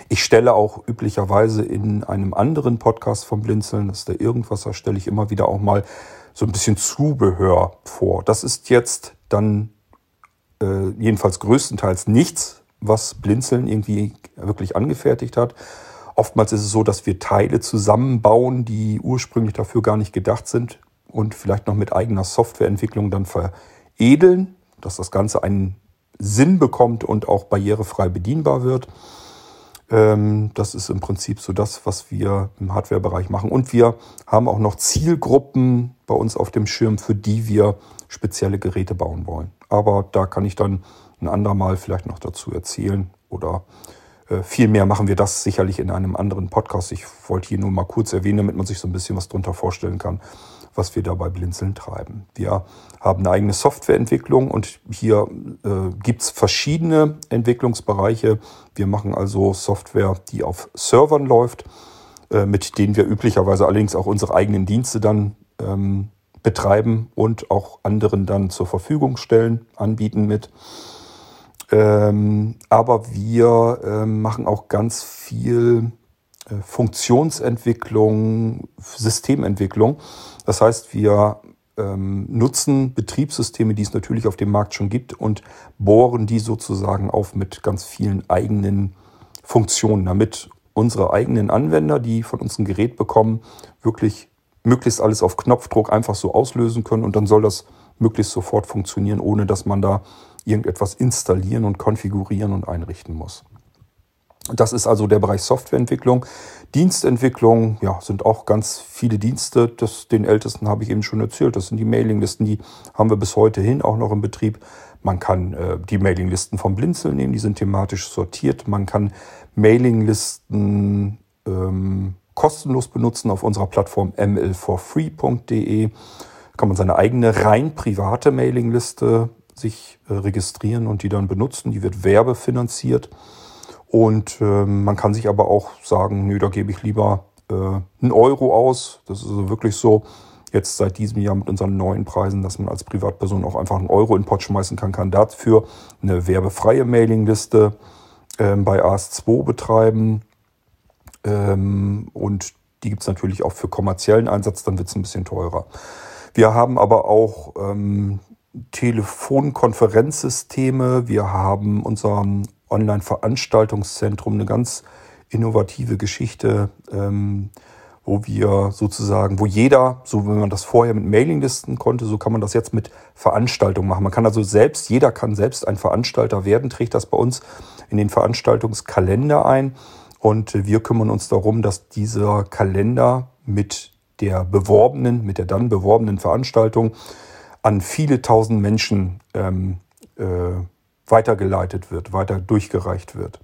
ich stelle auch üblicherweise in einem anderen Podcast vom Blinzeln, das ist der Irgendwas, da stelle ich immer wieder auch mal so ein bisschen Zubehör vor. Das ist jetzt dann äh, jedenfalls größtenteils nichts, was Blinzeln irgendwie wirklich angefertigt hat. Oftmals ist es so, dass wir Teile zusammenbauen, die ursprünglich dafür gar nicht gedacht sind und vielleicht noch mit eigener Softwareentwicklung dann veredeln, dass das Ganze einen Sinn bekommt und auch barrierefrei bedienbar wird. Ähm, das ist im Prinzip so das, was wir im Hardware-Bereich machen. Und wir haben auch noch Zielgruppen bei uns auf dem Schirm, für die wir spezielle Geräte bauen wollen. Aber da kann ich dann ein andermal vielleicht noch dazu erzählen oder äh, viel mehr machen wir das sicherlich in einem anderen Podcast. Ich wollte hier nur mal kurz erwähnen, damit man sich so ein bisschen was drunter vorstellen kann, was wir da bei Blinzeln treiben. Wir haben eine eigene Softwareentwicklung und hier äh, gibt es verschiedene Entwicklungsbereiche. Wir machen also Software, die auf Servern läuft, äh, mit denen wir üblicherweise allerdings auch unsere eigenen Dienste dann ähm, betreiben und auch anderen dann zur Verfügung stellen, anbieten mit. Ähm, aber wir äh, machen auch ganz viel äh, Funktionsentwicklung, Systementwicklung. Das heißt, wir ähm, nutzen Betriebssysteme, die es natürlich auf dem Markt schon gibt und bohren die sozusagen auf mit ganz vielen eigenen Funktionen, damit unsere eigenen Anwender, die von uns ein Gerät bekommen, wirklich möglichst alles auf Knopfdruck einfach so auslösen können und dann soll das möglichst sofort funktionieren, ohne dass man da irgendetwas installieren und konfigurieren und einrichten muss. Das ist also der Bereich Softwareentwicklung. Dienstentwicklung, ja, sind auch ganz viele Dienste. Das, den ältesten habe ich eben schon erzählt. Das sind die Mailinglisten, die haben wir bis heute hin auch noch im Betrieb. Man kann äh, die Mailinglisten vom Blinzeln nehmen, die sind thematisch sortiert. Man kann Mailinglisten ähm, kostenlos benutzen auf unserer Plattform ml4free.de. Kann man seine eigene rein private Mailingliste sich äh, registrieren und die dann benutzen. Die wird werbefinanziert. Und äh, man kann sich aber auch sagen, nö, da gebe ich lieber äh, einen Euro aus. Das ist also wirklich so, jetzt seit diesem Jahr mit unseren neuen Preisen, dass man als Privatperson auch einfach einen Euro in den Pot schmeißen kann, kann dafür eine werbefreie Mailingliste äh, bei AS2 betreiben. Ähm, und die gibt es natürlich auch für kommerziellen Einsatz, dann wird es ein bisschen teurer. Wir haben aber auch ähm, Telefonkonferenzsysteme, wir haben unser Online-Veranstaltungszentrum, eine ganz innovative Geschichte, ähm, wo wir sozusagen, wo jeder, so wie man das vorher mit Mailinglisten konnte, so kann man das jetzt mit Veranstaltungen machen. Man kann also selbst, jeder kann selbst ein Veranstalter werden, trägt das bei uns in den Veranstaltungskalender ein und wir kümmern uns darum, dass dieser Kalender mit der beworbenen, mit der dann beworbenen Veranstaltung an viele tausend Menschen ähm, äh, weitergeleitet wird, weiter durchgereicht wird.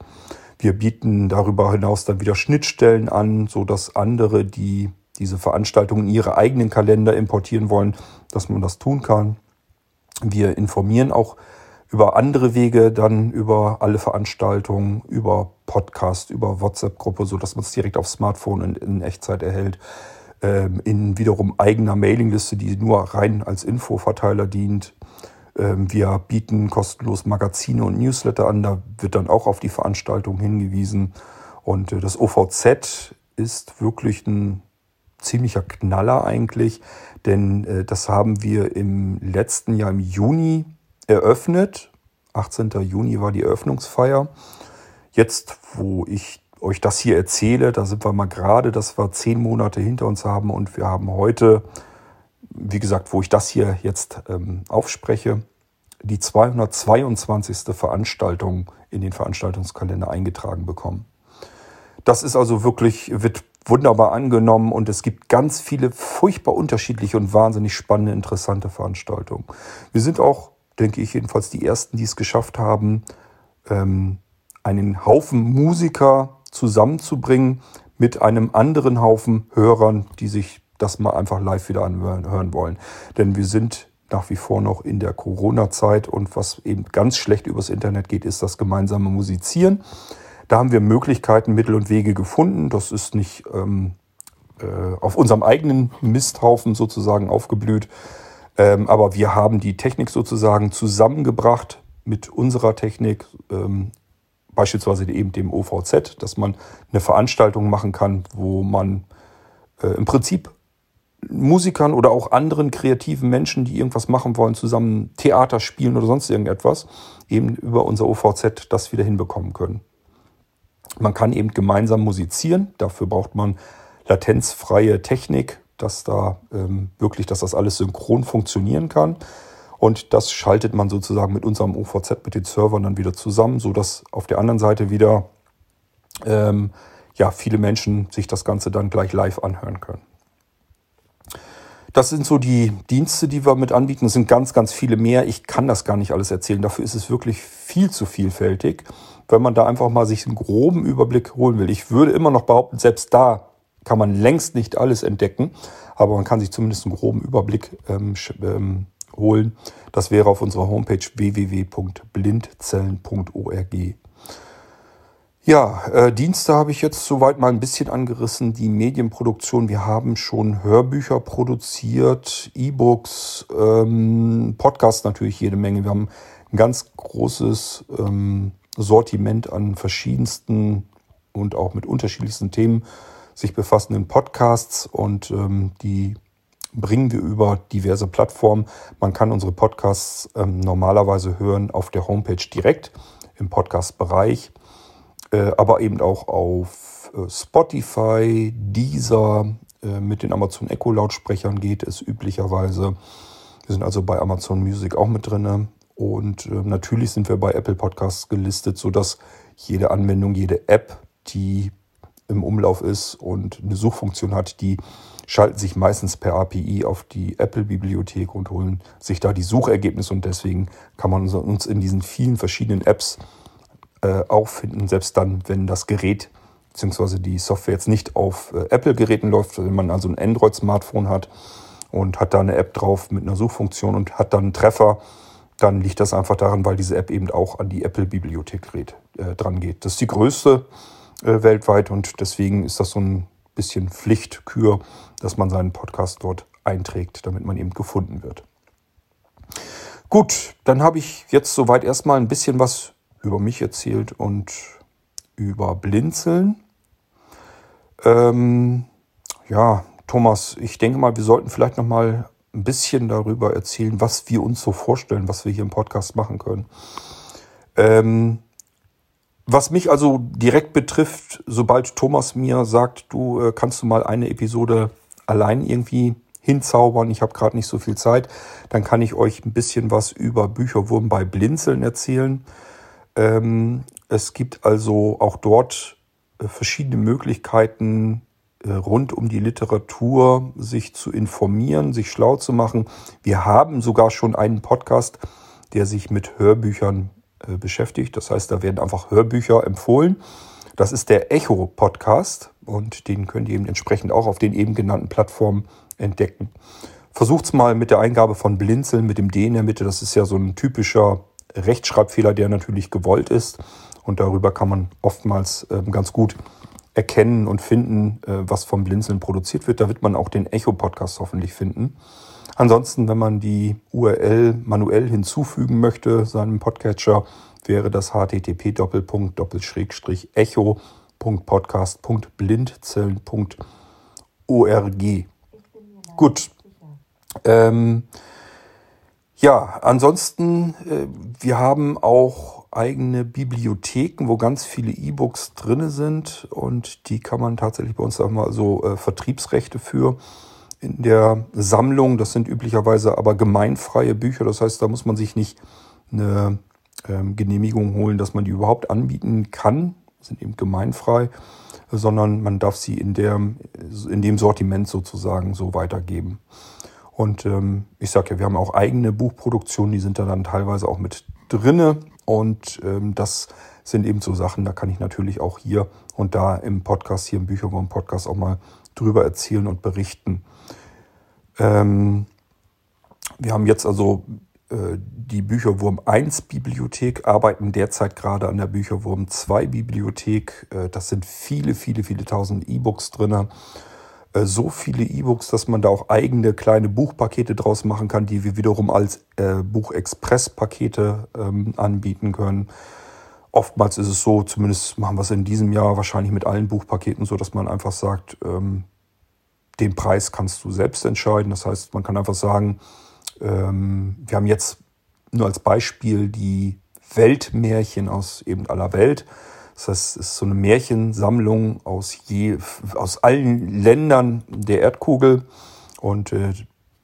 Wir bieten darüber hinaus dann wieder Schnittstellen an, so dass andere, die diese Veranstaltungen in ihre eigenen Kalender importieren wollen, dass man das tun kann. Wir informieren auch über andere Wege dann über alle Veranstaltungen, über Podcast, über WhatsApp-Gruppe, so dass man es direkt aufs Smartphone in, in Echtzeit erhält. Ähm, in wiederum eigener Mailingliste, die nur rein als Infoverteiler dient. Ähm, wir bieten kostenlos Magazine und Newsletter an, da wird dann auch auf die Veranstaltung hingewiesen. Und äh, das OVZ ist wirklich ein ziemlicher Knaller eigentlich, denn äh, das haben wir im letzten Jahr im Juni eröffnet. 18. Juni war die Eröffnungsfeier. Jetzt, wo ich euch das hier erzähle, da sind wir mal gerade, dass wir zehn Monate hinter uns haben und wir haben heute, wie gesagt, wo ich das hier jetzt ähm, aufspreche, die 222. Veranstaltung in den Veranstaltungskalender eingetragen bekommen. Das ist also wirklich, wird wunderbar angenommen und es gibt ganz viele furchtbar unterschiedliche und wahnsinnig spannende, interessante Veranstaltungen. Wir sind auch denke ich jedenfalls, die ersten, die es geschafft haben, ähm, einen Haufen Musiker zusammenzubringen mit einem anderen Haufen Hörern, die sich das mal einfach live wieder anhören wollen. Denn wir sind nach wie vor noch in der Corona-Zeit und was eben ganz schlecht übers Internet geht, ist das gemeinsame Musizieren. Da haben wir Möglichkeiten, Mittel und Wege gefunden. Das ist nicht ähm, äh, auf unserem eigenen Misthaufen sozusagen aufgeblüht, ähm, aber wir haben die Technik sozusagen zusammengebracht mit unserer Technik, ähm, beispielsweise eben dem OVZ, dass man eine Veranstaltung machen kann, wo man äh, im Prinzip Musikern oder auch anderen kreativen Menschen, die irgendwas machen wollen, zusammen Theater spielen oder sonst irgendetwas, eben über unser OVZ das wieder hinbekommen können. Man kann eben gemeinsam musizieren, dafür braucht man latenzfreie Technik, dass da ähm, wirklich, dass das alles synchron funktionieren kann. Und das schaltet man sozusagen mit unserem OVZ, mit den Servern dann wieder zusammen, sodass auf der anderen Seite wieder ähm, ja, viele Menschen sich das Ganze dann gleich live anhören können. Das sind so die Dienste, die wir mit anbieten. Es sind ganz, ganz viele mehr. Ich kann das gar nicht alles erzählen. Dafür ist es wirklich viel zu vielfältig, wenn man da einfach mal sich einen groben Überblick holen will. Ich würde immer noch behaupten, selbst da kann man längst nicht alles entdecken, aber man kann sich zumindest einen groben Überblick ähm, ähm, holen. Das wäre auf unserer Homepage www.blindzellen.org. Ja, äh, Dienste habe ich jetzt soweit mal ein bisschen angerissen. Die Medienproduktion, wir haben schon Hörbücher produziert, E-Books, ähm, Podcasts natürlich jede Menge. Wir haben ein ganz großes ähm, Sortiment an verschiedensten und auch mit unterschiedlichsten Themen sich befassenden Podcasts und ähm, die bringen wir über diverse Plattformen. Man kann unsere Podcasts ähm, normalerweise hören auf der Homepage direkt im Podcast-Bereich, äh, aber eben auch auf äh, Spotify, Deezer, äh, mit den Amazon Echo Lautsprechern geht es üblicherweise. Wir sind also bei Amazon Music auch mit drin. Und äh, natürlich sind wir bei Apple Podcasts gelistet, sodass jede Anwendung, jede App, die im Umlauf ist und eine Suchfunktion hat, die schalten sich meistens per API auf die Apple-Bibliothek und holen sich da die Suchergebnisse und deswegen kann man uns in diesen vielen verschiedenen Apps äh, auch finden, selbst dann, wenn das Gerät bzw. die Software jetzt nicht auf äh, Apple-Geräten läuft, wenn man also ein Android-Smartphone hat und hat da eine App drauf mit einer Suchfunktion und hat dann einen Treffer, dann liegt das einfach daran, weil diese App eben auch an die Apple-Bibliothek äh, dran geht. Das ist die größte äh, weltweit und deswegen ist das so ein bisschen Pflichtkür, dass man seinen Podcast dort einträgt, damit man eben gefunden wird. Gut, dann habe ich jetzt soweit erstmal ein bisschen was über mich erzählt und über Blinzeln. Ähm, ja, Thomas, ich denke mal, wir sollten vielleicht noch mal ein bisschen darüber erzählen, was wir uns so vorstellen, was wir hier im Podcast machen können. Ähm, was mich also direkt betrifft, sobald Thomas mir sagt, du äh, kannst du mal eine Episode allein irgendwie hinzaubern, ich habe gerade nicht so viel Zeit, dann kann ich euch ein bisschen was über Bücherwurm bei Blinzeln erzählen. Ähm, es gibt also auch dort äh, verschiedene Möglichkeiten, äh, rund um die Literatur sich zu informieren, sich schlau zu machen. Wir haben sogar schon einen Podcast, der sich mit Hörbüchern äh, beschäftigt. Das heißt, da werden einfach Hörbücher empfohlen. Das ist der Echo-Podcast und den könnt ihr eben entsprechend auch auf den eben genannten Plattformen entdecken. Versucht's mal mit der Eingabe von Blinzeln mit dem D in der Mitte. Das ist ja so ein typischer Rechtschreibfehler, der natürlich gewollt ist. Und darüber kann man oftmals ähm, ganz gut erkennen und finden, äh, was vom Blinzeln produziert wird. Da wird man auch den Echo-Podcast hoffentlich finden. Ansonsten, wenn man die URL manuell hinzufügen möchte, seinem Podcatcher, wäre das http echo.podcast.blindzellen.org. Gut. Ähm, ja, ansonsten, äh, wir haben auch eigene Bibliotheken, wo ganz viele E-Books drin sind und die kann man tatsächlich bei uns auch mal so äh, Vertriebsrechte für in der Sammlung. Das sind üblicherweise aber gemeinfreie Bücher, das heißt, da muss man sich nicht eine Genehmigung holen, dass man die überhaupt anbieten kann, sind eben gemeinfrei, sondern man darf sie in, der, in dem Sortiment sozusagen so weitergeben. Und ähm, ich sage ja, wir haben auch eigene Buchproduktionen, die sind da dann teilweise auch mit drinne. Und ähm, das sind eben so Sachen, da kann ich natürlich auch hier und da im Podcast, hier im Bücherwurm-Podcast auch mal drüber erzählen und berichten. Ähm, wir haben jetzt also die Bücherwurm 1 Bibliothek, arbeiten derzeit gerade an der Bücherwurm 2 Bibliothek. Äh, das sind viele, viele, viele tausend E-Books drin. Äh, so viele E-Books, dass man da auch eigene kleine Buchpakete draus machen kann, die wir wiederum als äh, Buchexpress-Pakete ähm, anbieten können. Oftmals ist es so, zumindest machen wir es in diesem Jahr wahrscheinlich mit allen Buchpaketen so, dass man einfach sagt, ähm, den Preis kannst du selbst entscheiden. Das heißt, man kann einfach sagen, ähm, wir haben jetzt nur als Beispiel die Weltmärchen aus eben aller Welt. Das heißt, es ist so eine Märchensammlung aus, je, aus allen Ländern der Erdkugel. Und äh,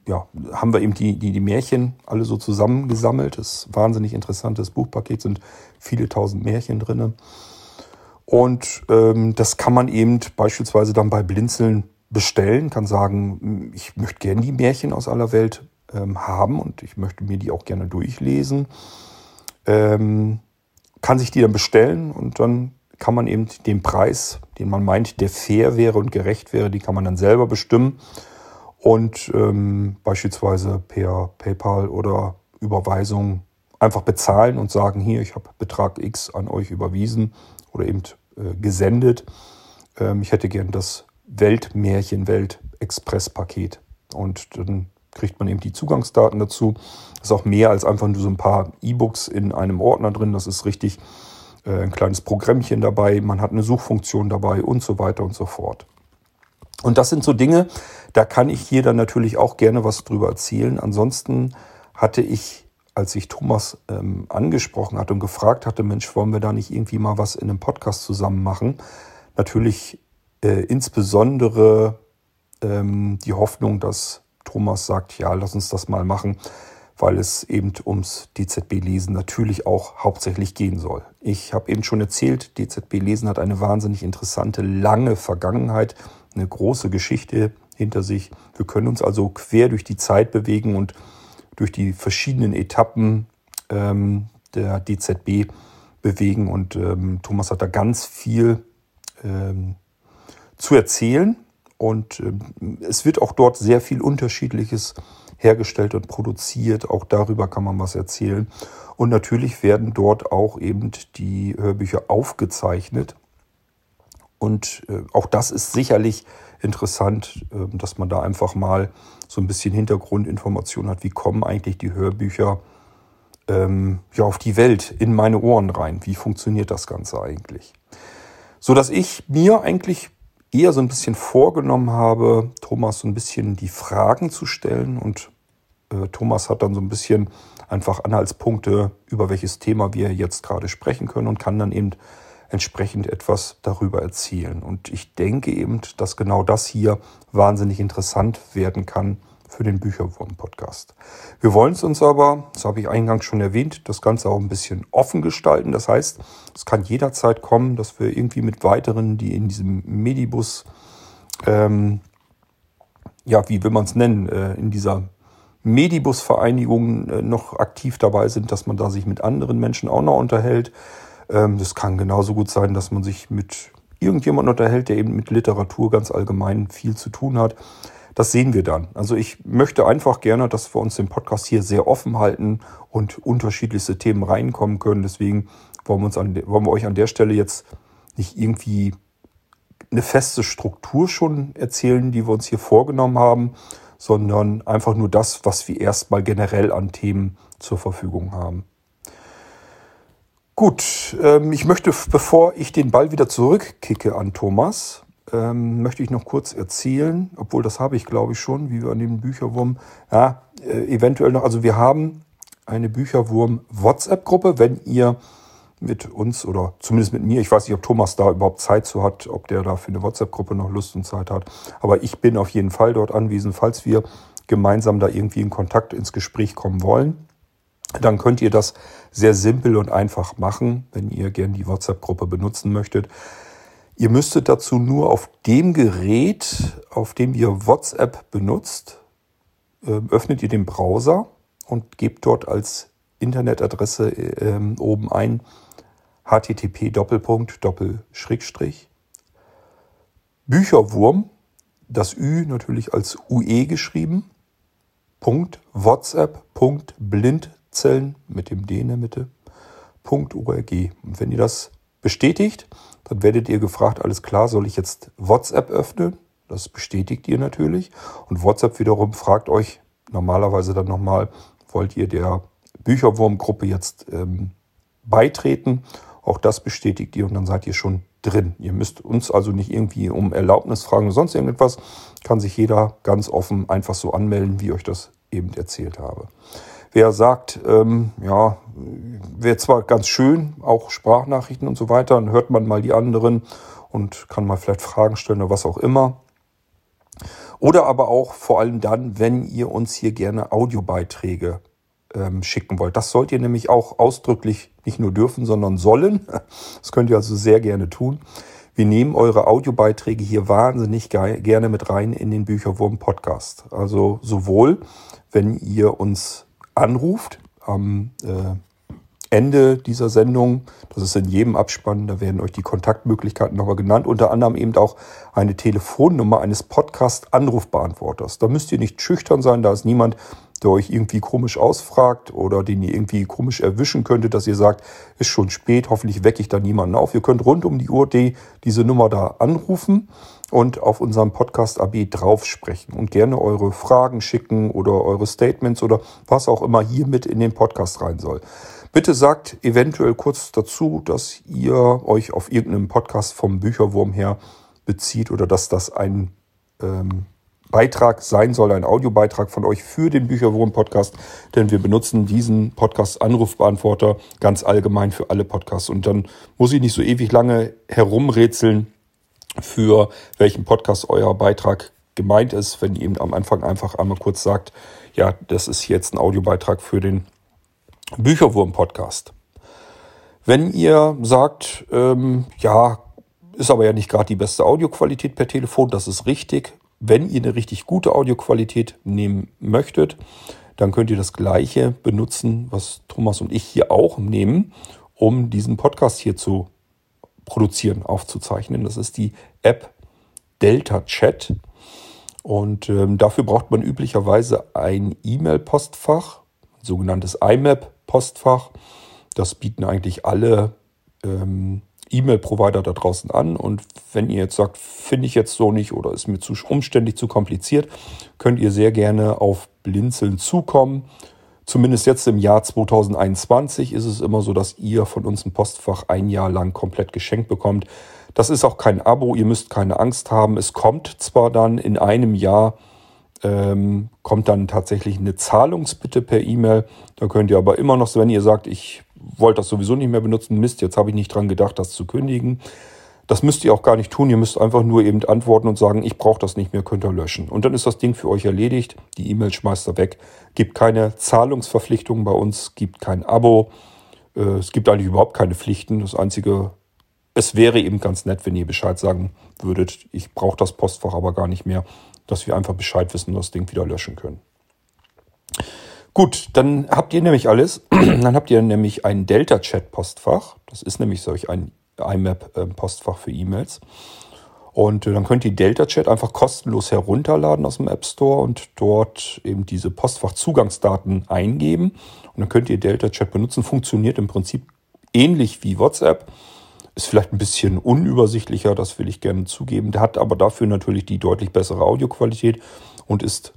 ja, haben wir eben die, die, die Märchen alle so zusammengesammelt. Das ist ein wahnsinnig interessantes Buchpaket, sind viele tausend Märchen drin. Und ähm, das kann man eben beispielsweise dann bei Blinzeln bestellen, kann sagen, ich möchte gerne die Märchen aus aller Welt haben und ich möchte mir die auch gerne durchlesen. Ähm, kann sich die dann bestellen und dann kann man eben den Preis, den man meint, der fair wäre und gerecht wäre, die kann man dann selber bestimmen und ähm, beispielsweise per PayPal oder Überweisung einfach bezahlen und sagen, hier, ich habe Betrag X an euch überwiesen oder eben äh, gesendet. Ähm, ich hätte gern das Weltmärchen Welt Express Paket und dann kriegt man eben die Zugangsdaten dazu. Das ist auch mehr als einfach nur so ein paar E-Books in einem Ordner drin. Das ist richtig äh, ein kleines Programmchen dabei. Man hat eine Suchfunktion dabei und so weiter und so fort. Und das sind so Dinge, da kann ich hier dann natürlich auch gerne was drüber erzählen. Ansonsten hatte ich, als ich Thomas ähm, angesprochen hatte und gefragt hatte, Mensch, wollen wir da nicht irgendwie mal was in einem Podcast zusammen machen? Natürlich äh, insbesondere ähm, die Hoffnung, dass Thomas sagt, ja, lass uns das mal machen, weil es eben ums DZB-Lesen natürlich auch hauptsächlich gehen soll. Ich habe eben schon erzählt, DZB-Lesen hat eine wahnsinnig interessante, lange Vergangenheit, eine große Geschichte hinter sich. Wir können uns also quer durch die Zeit bewegen und durch die verschiedenen Etappen ähm, der DZB bewegen. Und ähm, Thomas hat da ganz viel ähm, zu erzählen. Und ähm, es wird auch dort sehr viel Unterschiedliches hergestellt und produziert. Auch darüber kann man was erzählen. Und natürlich werden dort auch eben die Hörbücher aufgezeichnet. Und äh, auch das ist sicherlich interessant, äh, dass man da einfach mal so ein bisschen Hintergrundinformation hat. Wie kommen eigentlich die Hörbücher ähm, ja, auf die Welt, in meine Ohren rein? Wie funktioniert das Ganze eigentlich? So dass ich mir eigentlich eher so ein bisschen vorgenommen habe, Thomas so ein bisschen die Fragen zu stellen und äh, Thomas hat dann so ein bisschen einfach Anhaltspunkte, über welches Thema wir jetzt gerade sprechen können und kann dann eben entsprechend etwas darüber erzählen. Und ich denke eben, dass genau das hier wahnsinnig interessant werden kann für den Bücherwurm-Podcast. Wir wollen es uns aber, das habe ich eingangs schon erwähnt, das Ganze auch ein bisschen offen gestalten. Das heißt, es kann jederzeit kommen, dass wir irgendwie mit weiteren, die in diesem Medibus, ähm, ja, wie will man es nennen, äh, in dieser Medibus-Vereinigung äh, noch aktiv dabei sind, dass man da sich mit anderen Menschen auch noch unterhält. Ähm, das kann genauso gut sein, dass man sich mit irgendjemandem unterhält, der eben mit Literatur ganz allgemein viel zu tun hat. Das sehen wir dann. Also ich möchte einfach gerne, dass wir uns den Podcast hier sehr offen halten und unterschiedlichste Themen reinkommen können. Deswegen wollen wir, uns an, wollen wir euch an der Stelle jetzt nicht irgendwie eine feste Struktur schon erzählen, die wir uns hier vorgenommen haben, sondern einfach nur das, was wir erstmal generell an Themen zur Verfügung haben. Gut, ähm, ich möchte, bevor ich den Ball wieder zurückkicke an Thomas, ähm, möchte ich noch kurz erzählen, obwohl das habe ich glaube ich schon, wie wir an dem Bücherwurm, ja, äh, eventuell noch, also wir haben eine Bücherwurm-WhatsApp-Gruppe, wenn ihr mit uns oder zumindest mit mir, ich weiß nicht, ob Thomas da überhaupt Zeit zu hat, ob der da für eine WhatsApp-Gruppe noch Lust und Zeit hat, aber ich bin auf jeden Fall dort anwesend, falls wir gemeinsam da irgendwie in Kontakt ins Gespräch kommen wollen dann könnt ihr das sehr simpel und einfach machen, wenn ihr gern die WhatsApp-Gruppe benutzen möchtet. Ihr müsstet dazu nur auf dem Gerät, auf dem ihr WhatsApp benutzt, ähm, öffnet ihr den Browser und gebt dort als Internetadresse ähm, oben ein http Doppelpunkt Doppel Schrägstrich Bücherwurm, das Ü natürlich als UE geschrieben, Punkt WhatsApp Punkt blind Zellen mit dem D in der Mitte. .org. Und wenn ihr das bestätigt, dann werdet ihr gefragt, alles klar, soll ich jetzt WhatsApp öffnen? Das bestätigt ihr natürlich. Und WhatsApp wiederum fragt euch normalerweise dann nochmal, wollt ihr der Bücherwurmgruppe jetzt ähm, beitreten? Auch das bestätigt ihr und dann seid ihr schon drin. Ihr müsst uns also nicht irgendwie um Erlaubnis fragen oder sonst irgendetwas. Kann sich jeder ganz offen einfach so anmelden, wie ich euch das eben erzählt habe. Wer sagt, ähm, ja, wäre zwar ganz schön, auch Sprachnachrichten und so weiter, dann hört man mal die anderen und kann mal vielleicht Fragen stellen oder was auch immer. Oder aber auch vor allem dann, wenn ihr uns hier gerne Audiobeiträge ähm, schicken wollt. Das sollt ihr nämlich auch ausdrücklich nicht nur dürfen, sondern sollen. <laughs> Das könnt ihr also sehr gerne tun. Wir nehmen eure Audiobeiträge hier wahnsinnig gerne mit rein in den Bücherwurm Podcast. Also sowohl, wenn ihr uns anruft am äh, Ende dieser Sendung. Das ist in jedem Abspann. Da werden euch die Kontaktmöglichkeiten nochmal genannt. Unter anderem eben auch eine Telefonnummer eines Podcast-Anrufbeantworters. Da müsst ihr nicht schüchtern sein. Da ist niemand, der euch irgendwie komisch ausfragt oder den ihr irgendwie komisch erwischen könntet, dass ihr sagt, ist schon spät, hoffentlich wecke ich da niemanden auf. Ihr könnt rund um die Uhr die, diese Nummer da anrufen und auf unserem Podcast AB drauf sprechen und gerne eure Fragen schicken oder eure Statements oder was auch immer hier mit in den Podcast rein soll. Bitte sagt eventuell kurz dazu, dass ihr euch auf irgendeinem Podcast vom Bücherwurm her bezieht oder dass das ein ähm, Beitrag sein soll, ein Audiobeitrag von euch für den Bücherwurm-Podcast, denn wir benutzen diesen Podcast-Anrufbeantworter ganz allgemein für alle Podcasts. Und dann muss ich nicht so ewig lange herumrätseln, für welchen Podcast euer Beitrag gemeint ist, wenn ihr eben am Anfang einfach einmal kurz sagt, ja, das ist jetzt ein Audiobeitrag für den Bücherwurm-Podcast. Wenn ihr sagt, ähm, ja, ist aber ja nicht gerade die beste Audioqualität per Telefon, das ist richtig. Wenn ihr eine richtig gute Audioqualität nehmen möchtet, dann könnt ihr das gleiche benutzen, was Thomas und ich hier auch nehmen, um diesen Podcast hier zu produzieren, aufzuzeichnen. Das ist die App Delta Chat. Und ähm, dafür braucht man üblicherweise ein E-Mail-Postfach, sogenanntes IMAP-Postfach. Das bieten eigentlich alle ähm, E-Mail-Provider da draußen an. Und wenn ihr jetzt sagt, finde ich jetzt so nicht oder ist mir zu umständlich, zu kompliziert, könnt ihr sehr gerne auf Blinzeln zukommen. Zumindest jetzt im Jahr 2021 ist es immer so, dass ihr von uns ein Postfach ein Jahr lang komplett geschenkt bekommt. Das ist auch kein Abo, ihr müsst keine Angst haben. Es kommt zwar dann in einem Jahr, ähm, kommt dann tatsächlich eine Zahlungsbitte per E-Mail. Da könnt ihr aber immer noch, wenn ihr sagt, ich wollte das sowieso nicht mehr benutzen, Mist, jetzt habe ich nicht dran gedacht, das zu kündigen. Das müsst ihr auch gar nicht tun. Ihr müsst einfach nur eben antworten und sagen, ich brauche das nicht mehr, könnt ihr löschen. Und dann ist das Ding für euch erledigt. Die E-Mail schmeißt er weg. Gibt keine Zahlungsverpflichtungen bei uns, gibt kein Abo. Äh, es gibt eigentlich überhaupt keine Pflichten. Das Einzige, es wäre eben ganz nett, wenn ihr Bescheid sagen würdet, ich brauche das Postfach aber gar nicht mehr, dass wir einfach Bescheid wissen und das Ding wieder löschen können. Gut, dann habt ihr nämlich alles. <clears throat> dann habt ihr nämlich ein Delta-Chat-Postfach. Das ist nämlich solch ein IMAP-Postfach für E-Mails. Und äh, dann könnt ihr Delta Chat einfach kostenlos herunterladen aus dem App Store und dort eben diese Postfach-Zugangsdaten eingeben. Und dann könnt ihr Delta Chat benutzen. Funktioniert im Prinzip ähnlich wie WhatsApp. Ist vielleicht ein bisschen unübersichtlicher, das will ich gerne zugeben. Der hat aber dafür natürlich die deutlich bessere Audioqualität und ist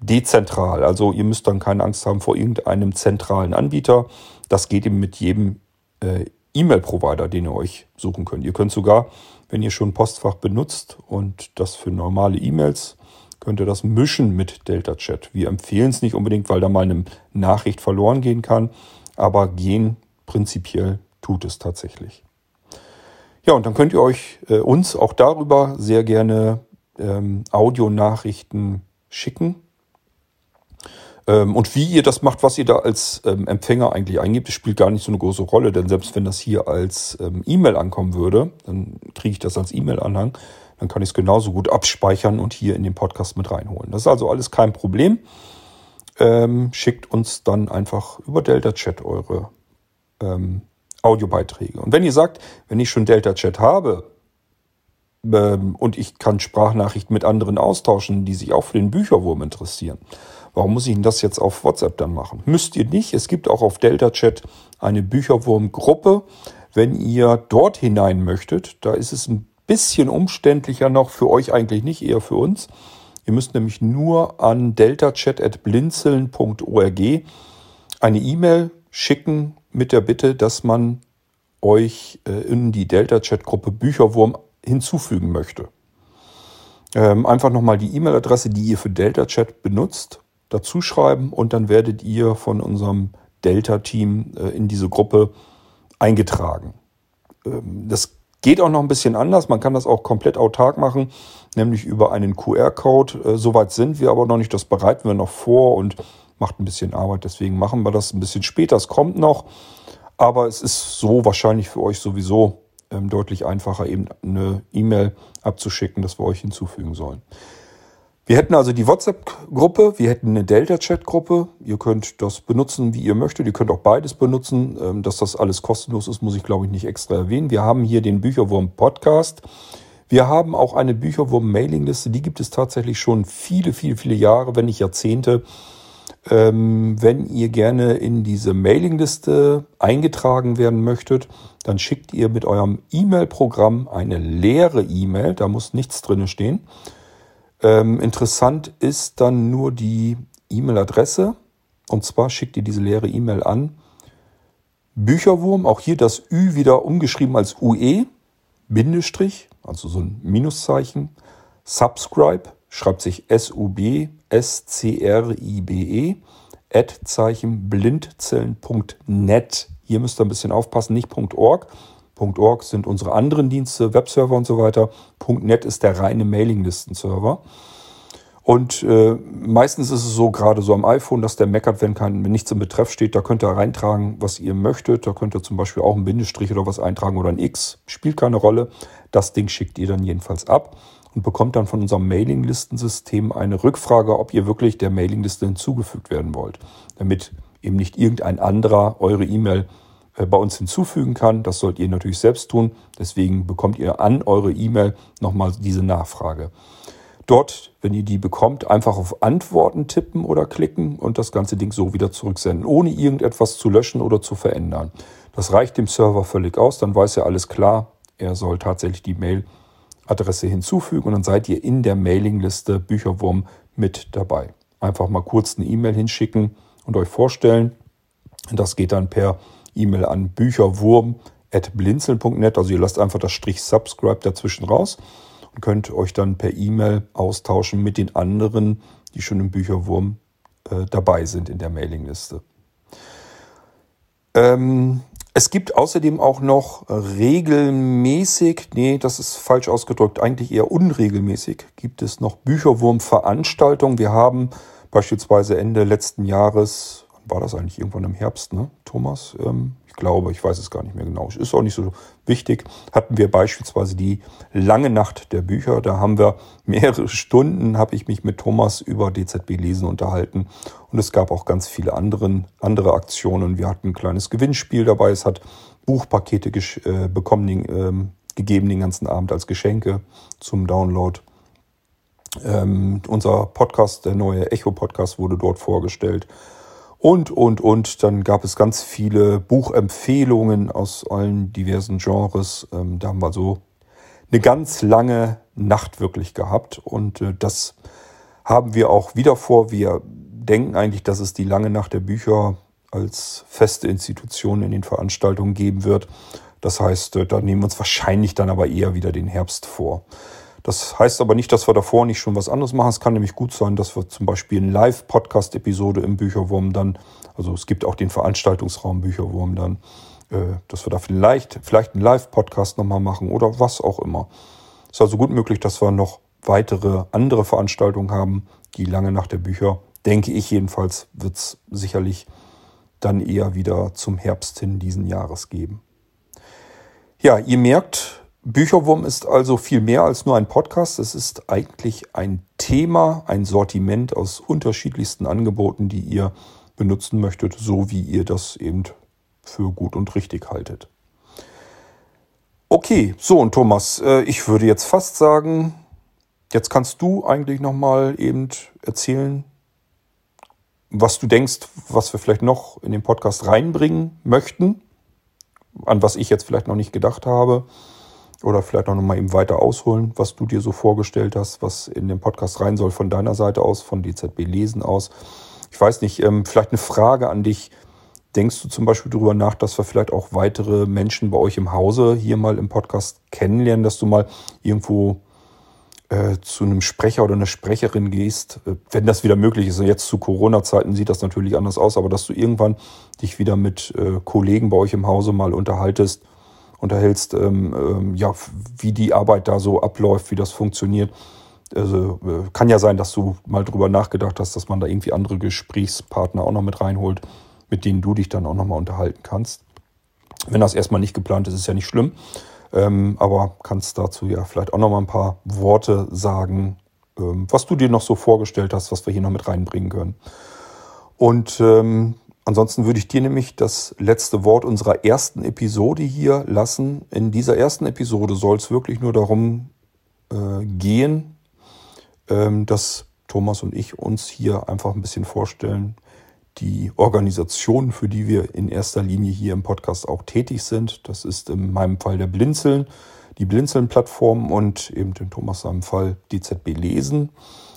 dezentral. Also ihr müsst dann keine Angst haben vor irgendeinem zentralen Anbieter. Das geht eben mit jedem äh, E-Mail-Provider, den ihr euch suchen könnt. Ihr könnt sogar, wenn ihr schon Postfach benutzt und das für normale E-Mails, könnt ihr das mischen mit Delta Chat. Wir empfehlen es nicht unbedingt, weil da mal eine Nachricht verloren gehen kann, aber gehen prinzipiell tut es tatsächlich. Ja, und dann könnt ihr euch äh, uns auch darüber sehr gerne ähm, Audionachrichten schicken. Ähm, und wie ihr das macht, was ihr da als ähm, Empfänger eigentlich eingibt, das spielt gar nicht so eine große Rolle, denn selbst wenn das hier als ähm, E-Mail ankommen würde, dann kriege ich das als E-Mail-Anhang, dann kann ich es genauso gut abspeichern und hier in den Podcast mit reinholen. Das ist also alles kein Problem. Ähm, schickt uns dann einfach über Delta Chat eure ähm, Audiobeiträge. Und wenn ihr sagt, wenn ich schon Delta Chat habe ähm, und ich kann Sprachnachrichten mit anderen austauschen, die sich auch für den Bücherwurm interessieren, Warum muss ich denn das jetzt auf WhatsApp dann machen? Müsst ihr nicht. Es gibt auch auf Delta Chat eine Bücherwurm-Gruppe. Wenn ihr dort hinein möchtet, da ist es ein bisschen umständlicher noch, für euch eigentlich nicht, eher für uns. Ihr müsst nämlich nur an deltachat.blinzeln.org eine E-Mail schicken mit der Bitte, dass man euch äh, in die Delta-Chat-Gruppe Bücherwurm hinzufügen möchte. Ähm, einfach nochmal die E-Mail-Adresse, die ihr für Delta-Chat benutzt, dazu schreiben und dann werdet ihr von unserem Delta-Team äh, in diese Gruppe eingetragen. Ähm, das geht auch noch ein bisschen anders. Man kann das auch komplett autark machen, nämlich über einen QR-Code. Äh, Soweit sind wir aber noch nicht. Das bereiten wir noch vor und macht ein bisschen Arbeit. Deswegen machen wir das ein bisschen später. Es kommt noch. Aber es ist so wahrscheinlich für euch sowieso ähm, deutlich einfacher, eben eine E-Mail abzuschicken, dass wir euch hinzufügen sollen. Wir hätten also die WhatsApp-Gruppe, wir hätten eine Delta-Chat-Gruppe. Ihr könnt das benutzen, wie ihr möchtet. Ihr könnt auch beides benutzen. Ähm, dass das alles kostenlos ist, muss ich glaube ich nicht extra erwähnen. Wir haben hier den Bücherwurm-Podcast. Wir haben auch eine Bücherwurm-Mailingliste. Die gibt es tatsächlich schon viele, viele, viele Jahre, wenn nicht Jahrzehnte. Ähm, wenn ihr gerne in diese Mailingliste eingetragen werden möchtet, dann schickt ihr mit eurem E-Mail-Programm eine leere E-Mail. Da muss nichts drin stehen ähm, interessant ist dann nur die E-Mail-Adresse. Und zwar schickt ihr diese leere E-Mail an. Bücherwurm, auch hier das Ü wieder umgeschrieben als UE, Bindestrich, also so ein Minuszeichen. Subscribe, schreibt sich S-U-B, S-C-R-I-B-E, Ad-Zeichen blindzellen.net. Hier müsst ihr ein bisschen aufpassen, nicht .org, .org sind unsere anderen Dienste, Webserver und so weiter. .net ist der reine Mailinglistenserver. Und äh, meistens ist es so, gerade so am iPhone, dass der meckert, wenn, kein, wenn nichts im Betreff steht. Da könnt ihr reintragen, was ihr möchtet. Da könnt ihr zum Beispiel auch einen Bindestrich oder was eintragen oder ein X. Spielt keine Rolle. Das Ding schickt ihr dann jedenfalls ab und bekommt dann von unserem Mailinglistensystem eine Rückfrage, ob ihr wirklich der Mailingliste hinzugefügt werden wollt. Damit eben nicht irgendein anderer eure E-Mail bei uns hinzufügen kann. Das sollt ihr natürlich selbst tun. Deswegen bekommt ihr an eure E-Mail nochmal diese Nachfrage. Dort, wenn ihr die bekommt, einfach auf Antworten tippen oder klicken und das ganze Ding so wieder zurücksenden, ohne irgendetwas zu löschen oder zu verändern. Das reicht dem Server völlig aus, dann weiß er alles klar, er soll tatsächlich die Mailadresse hinzufügen und dann seid ihr in der Mailingliste Bücherwurm mit dabei. Einfach mal kurz eine E-Mail hinschicken und euch vorstellen. Das geht dann per E-Mail an bücherwurm.blinzeln.net. Also ihr lasst einfach das Strich Subscribe dazwischen raus und könnt euch dann per E-Mail austauschen mit den anderen, die schon im Bücherwurm äh, dabei sind in der Mailingliste. Ähm, es gibt außerdem auch noch regelmäßig, nee, das ist falsch ausgedrückt, eigentlich eher unregelmäßig, gibt es noch Bücherwurm-Veranstaltungen. Wir haben beispielsweise Ende letzten Jahres, war das eigentlich irgendwann im Herbst, ne, Thomas? Ähm, ich glaube, ich weiß es gar nicht mehr genau. Ist auch nicht so wichtig. Hatten wir beispielsweise die lange Nacht der Bücher. Da haben wir <laughs> mehrere Stunden, habe ich mich mit Thomas über DZB Lesen unterhalten. Und es gab auch ganz viele anderen, andere Aktionen. Wir hatten ein kleines Gewinnspiel dabei. Es hat Buchpakete äh, bekommen, äh, gegeben den ganzen Abend als Geschenke zum Download. Ähm, unser Podcast, der neue Echo-Podcast, wurde dort vorgestellt und, und, und. Dann gab es ganz viele Buchempfehlungen aus allen diversen Genres. Ähm, da haben wir so eine ganz lange Nacht wirklich gehabt und äh, das haben wir auch wieder vor. Wir denken eigentlich, dass es die lange Nacht der Bücher als feste Institution in den Veranstaltungen geben wird. Das heißt, äh, da nehmen wir uns wahrscheinlich dann aber eher wieder den Herbst vor. Das heißt aber nicht, dass wir davor nicht schon was anderes machen. Es kann nämlich gut sein, dass wir zum Beispiel eine Live-Podcast-Episode im Bücherwurm dann, also es gibt auch den Veranstaltungsraum Bücherwurm dann, äh, dass wir da vielleicht, vielleicht einen Live-Podcast nochmal machen oder was auch immer. Es ist also gut möglich, dass wir noch weitere andere Veranstaltungen haben, die lange nach der Bücher, denke ich jedenfalls, wird es sicherlich dann eher wieder zum Herbst hin diesen Jahres geben. Ja, ihr merkt, Bücherwurm ist also viel mehr als nur ein Podcast. Es ist eigentlich ein Thema, ein Sortiment aus unterschiedlichsten Angeboten, die ihr benutzen möchtet, so wie ihr das eben für gut und richtig haltet. Okay, so und Thomas, äh, ich würde jetzt fast sagen, jetzt kannst du eigentlich noch mal eben erzählen, was du denkst, was wir vielleicht noch in den Podcast reinbringen möchten, an was ich jetzt vielleicht noch nicht gedacht habe. Oder vielleicht auch nochmal eben weiter ausholen, was du dir so vorgestellt hast, was in den Podcast rein soll von deiner Seite aus, von DZB Lesen aus. Ich weiß nicht, ähm, vielleicht eine Frage an dich. Denkst du zum Beispiel darüber nach, dass wir vielleicht auch weitere Menschen bei euch im Hause hier mal im Podcast kennenlernen, dass du mal irgendwo äh, zu einem Sprecher oder einer Sprecherin gehst, äh, wenn das wieder möglich ist. Jetzt zu Corona-Zeiten sieht das natürlich anders aus, aber dass du irgendwann dich wieder mit äh, Kollegen bei euch im Hause mal unterhaltest unterhältst, ähm, ähm, ja, wie die Arbeit da so abläuft, wie das funktioniert. Also äh, kann ja sein, dass du mal drüber nachgedacht hast, dass man da irgendwie andere Gesprächspartner auch noch mit reinholt, mit denen du dich dann auch nochmal unterhalten kannst. Wenn das erstmal nicht geplant ist, ist ja nicht schlimm. Ähm, aber kannst dazu ja vielleicht auch nochmal ein paar Worte sagen, ähm, was du dir noch so vorgestellt hast, was wir hier noch mit reinbringen können. Und ähm, Ansonsten würde ich dir nämlich das letzte Wort unserer ersten Episode hier lassen. In dieser ersten Episode soll es wirklich nur darum äh, gehen, ähm, dass Thomas und ich uns hier einfach ein bisschen vorstellen, die Organisation, für die wir in erster Linie hier im Podcast auch tätig sind. Das ist in meinem Fall der Blinzeln, die Blinzeln-Plattform und eben in Thomas seinem Fall DZB Lesen.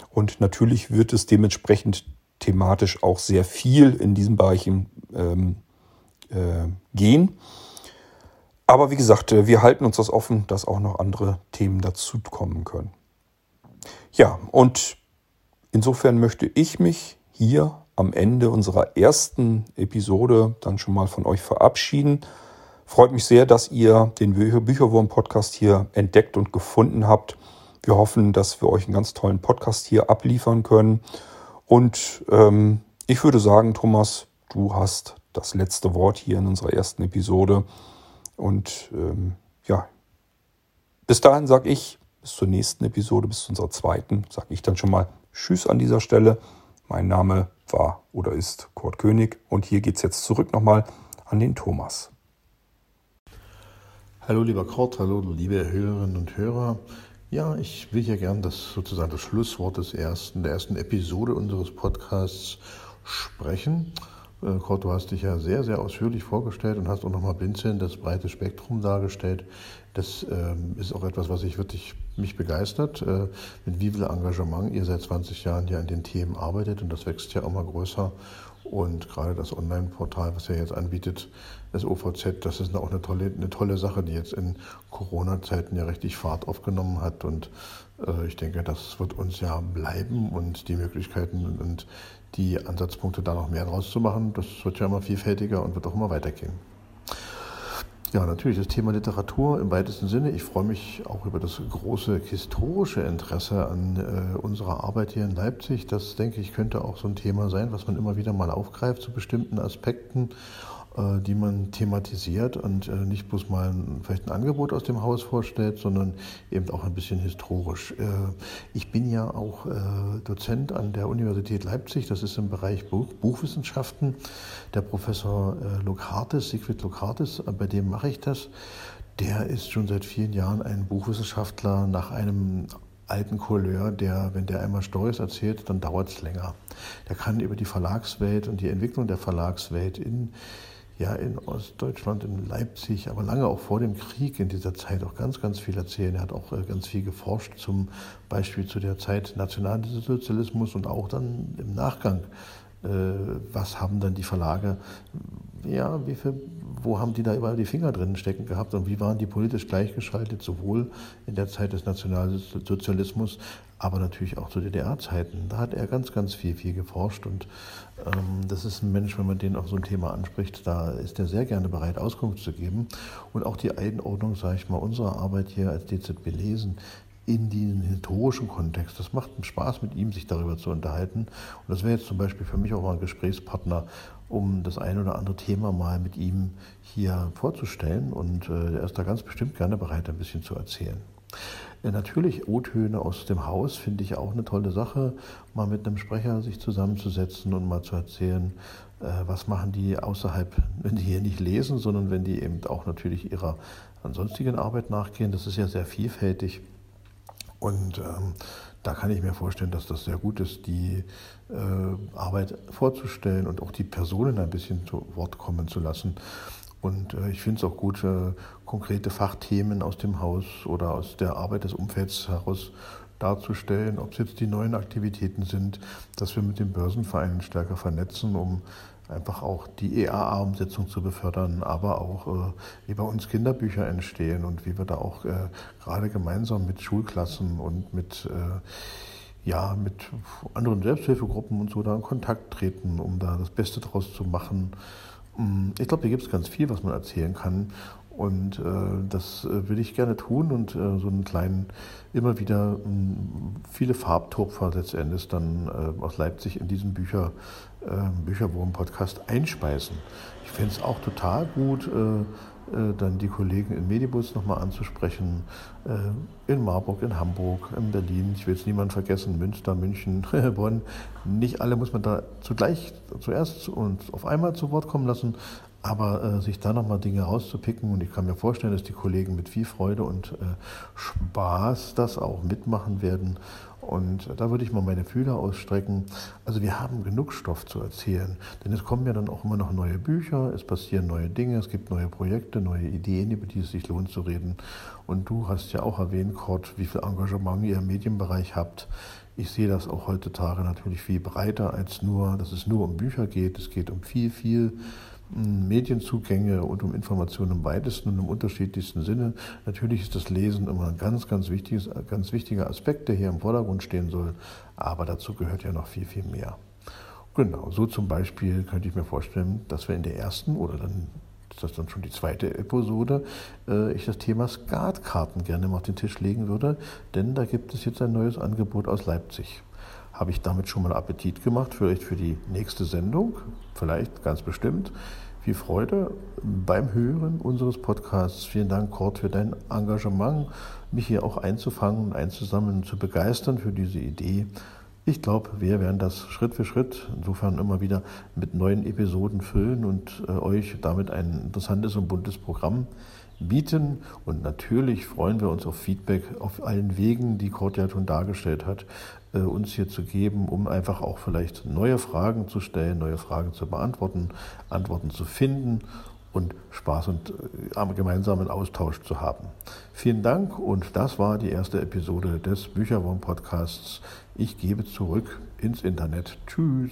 Und natürlich wird es dementsprechend thematisch auch sehr viel in diesen Bereichen ähm, äh, gehen. Aber wie gesagt, äh, wir halten uns das offen, dass auch noch andere Themen dazu kommen können. Ja, und insofern möchte ich mich hier am Ende unserer ersten Episode dann schon mal von euch verabschieden. Freut mich sehr, dass ihr den Bücherwurm-Podcast hier entdeckt und gefunden habt. Wir hoffen, dass wir euch einen ganz tollen Podcast hier abliefern können. Und ähm, ich würde sagen, Thomas, du hast das letzte Wort hier in unserer ersten Episode. Und ähm, ja, bis dahin sage ich, bis zur nächsten Episode, bis zu unserer zweiten, sage ich dann schon mal Tschüss an dieser Stelle. Mein Name war oder ist Kurt König und hier geht es jetzt zurück nochmal an den Thomas. Hallo lieber Kurt, hallo liebe Hörerinnen und Hörer. Ja, ich will ja gern das sozusagen das Schlusswort des ersten, der ersten Episode unseres Podcasts sprechen. Äh, Kurt, du hast dich ja sehr, sehr ausführlich vorgestellt und hast auch nochmal blinzelnd das breite Spektrum dargestellt. Das ähm, ist auch etwas, was ich wirklich mich begeistert, äh, mit wie viel Engagement ihr seit 20 Jahren ja an den Themen arbeitet und das wächst ja immer größer. Und gerade das Online-Portal, was ihr jetzt anbietet, das OVZ, das ist auch eine tolle, eine tolle Sache, die jetzt in Corona-Zeiten ja richtig Fahrt aufgenommen hat. Und äh, ich denke, das wird uns ja bleiben und die Möglichkeiten und die Ansatzpunkte da noch mehr draus zu machen, das wird ja immer vielfältiger und wird auch immer weitergehen. Ja, natürlich das Thema Literatur im weitesten Sinne. Ich freue mich auch über das große historische Interesse an äh, unserer Arbeit hier in Leipzig. Das, denke ich, könnte auch so ein Thema sein, was man immer wieder mal aufgreift zu bestimmten Aspekten die man thematisiert und äh, nicht bloß mal ein, vielleicht ein Angebot aus dem Haus vorstellt, sondern eben auch ein bisschen historisch. Äh, ich bin ja auch Dozent an der Universität Leipzig, das ist im Bereich Buch, Buchwissenschaften. Der Professor Lokartis, Siegfried Lokartis, bei dem mache ich das. Der ist schon seit vielen Jahren ein Buchwissenschaftler nach einem alten Couleur, der, wenn der einmal Stories erzählt, dann dauert es länger. Der kann über die Verlagswelt und die Entwicklung der Verlagswelt in ja in Ostdeutschland, in Leipzig, aber lange auch vor dem Krieg in dieser Zeit auch ganz, ganz viel erzählen. Er hat auch äh, ganz viel geforscht, zum Beispiel zu der Zeit Nationalsozialismus und auch dann im Nachgang. Äh, was haben dann die Verlage, ja, wie viel, wo haben die da überall die Finger drin stecken gehabt und wie waren die politisch gleichgeschaltet, sowohl in der Zeit des Nationalsozialismus aber natürlich auch zu DDR-Zeiten. Da hat er ganz, ganz viel, viel geforscht und ähm, das ist ein Mensch, wenn man den auf so ein Thema anspricht, da ist er sehr gerne bereit, Auskunft zu geben. Und auch die Einordnung, sage ich mal, unserer Arbeit hier als DZB lesen in den historischen Kontext. Das macht einen Spaß, mit ihm sich darüber zu unterhalten. Und das wäre jetzt zum Beispiel für mich auch mal ein Gesprächspartner, um das ein oder andere Thema mal mit ihm hier vorzustellen. Und äh, er ist da ganz bestimmt gerne bereit, ein bisschen zu erzählen. Ja, natürlich O-Töne aus dem Haus finde ich auch eine tolle Sache, mal mit einem Sprecher sich zusammenzusetzen und mal zu erzählen, äh, was machen die außerhalb, <laughs> wenn die hier nicht lesen, sondern wenn die eben auch natürlich ihrer ansonstigen Arbeit nachgehen. Das ist ja sehr vielfältig. Und ähm, da kann ich mir vorstellen, dass das sehr gut ist, die äh, Arbeit vorzustellen und auch die Personen ein bisschen zu Wort kommen zu lassen. Und äh, ich finde es auch gut, äh, konkrete Fachthemen aus dem Haus oder aus der Arbeit des Umfelds heraus darzustellen, ob es jetzt die neuen Aktivitäten sind, dass wir mit den Börsenvereinen stärker vernetzen, um einfach auch die EAA-Umsetzung zu befördern, aber auch äh, wie bei uns Kinderbücher entstehen und wie wir da auch äh, gerade gemeinsam mit Schulklassen und mit äh, ja, mit anderen Selbsthilfegruppen und so da in Kontakt treten, um da das Beste draus zu machen. Mm, ich glaube, hier gibt es ganz viel, was man erzählen kann. Und äh, das äh, will ich gerne tun und äh, so einen kleinen, immer wieder mh, mm, viele Farbtupfer letztendlich dann äh, aus Leipzig in diesen Bücher, äh, Bücherwurm-Podcast einspeisen. Ich fände es auch total gut, äh, äh, dann die Kollegen in Medibus nochmal anzusprechen, in Marburg, in Hamburg, in Berlin, ich will jetzt niemanden vergessen, Münster, München, <laughs> Bonn. Nicht alle muss man da zugleich, zuerst und auf einmal zu Wort kommen lassen, aber äh, sich da nochmal Dinge rauszupicken und ich kann mir vorstellen, dass die Kollegen mit viel Freude und äh, Spaß das auch mitmachen werden. Und da würde ich mal meine Fühler ausstrecken. Also wir haben genug Stoff zu erzählen, denn es kommen ja dann auch immer noch neue Bücher, es passieren neue Dinge, es gibt neue Projekte, neue Ideen, über die es sich lohnt zu reden. Und du hast ja auch erwähnt, Kurt, wie viel Engagement ihr im Medienbereich habt. Ich sehe das auch heutzutage natürlich viel breiter als nur, dass es nur um Bücher geht. Es geht um viel, viel Medienzugänge und um Informationen im weitesten und im unterschiedlichsten Sinne. Natürlich ist das Lesen immer ein ganz, ganz, wichtiges, ganz wichtiger Aspekt, der hier im Vordergrund stehen soll, aber dazu gehört ja noch viel, viel mehr. Genau, so zum Beispiel könnte ich mir vorstellen, dass wir in der ersten oder dann das ist dann schon die zweite Episode, äh, ich das Thema Skatkarten gerne mal auf den Tisch legen würde, denn da gibt es jetzt ein neues Angebot aus Leipzig. Habe ich damit schon mal Appetit gemacht, vielleicht für die nächste Sendung, vielleicht ganz bestimmt. Viel Freude beim Hören unseres Podcasts. Vielen Dank, Kurt, für dein Engagement, mich hier auch einzufangen einzusammeln zu begeistern für diese Idee. Ich glaube, wir werden das Schritt für Schritt, insofern immer wieder mit neuen Episoden füllen und äh, euch damit ein interessantes und buntes Programm bieten. Und natürlich freuen wir uns auf Feedback auf allen Wegen, die Kurt ja schon dargestellt hat, äh, uns hier zu geben, um einfach auch vielleicht neue Fragen zu stellen, neue Fragen zu beantworten, Antworten zu finden und Spaß und äh, gemeinsamen Austausch zu haben. Vielen Dank und das war die erste Episode des Bücherwurm-Podcasts. Ich gebe zurück ins Internet. Tschüss.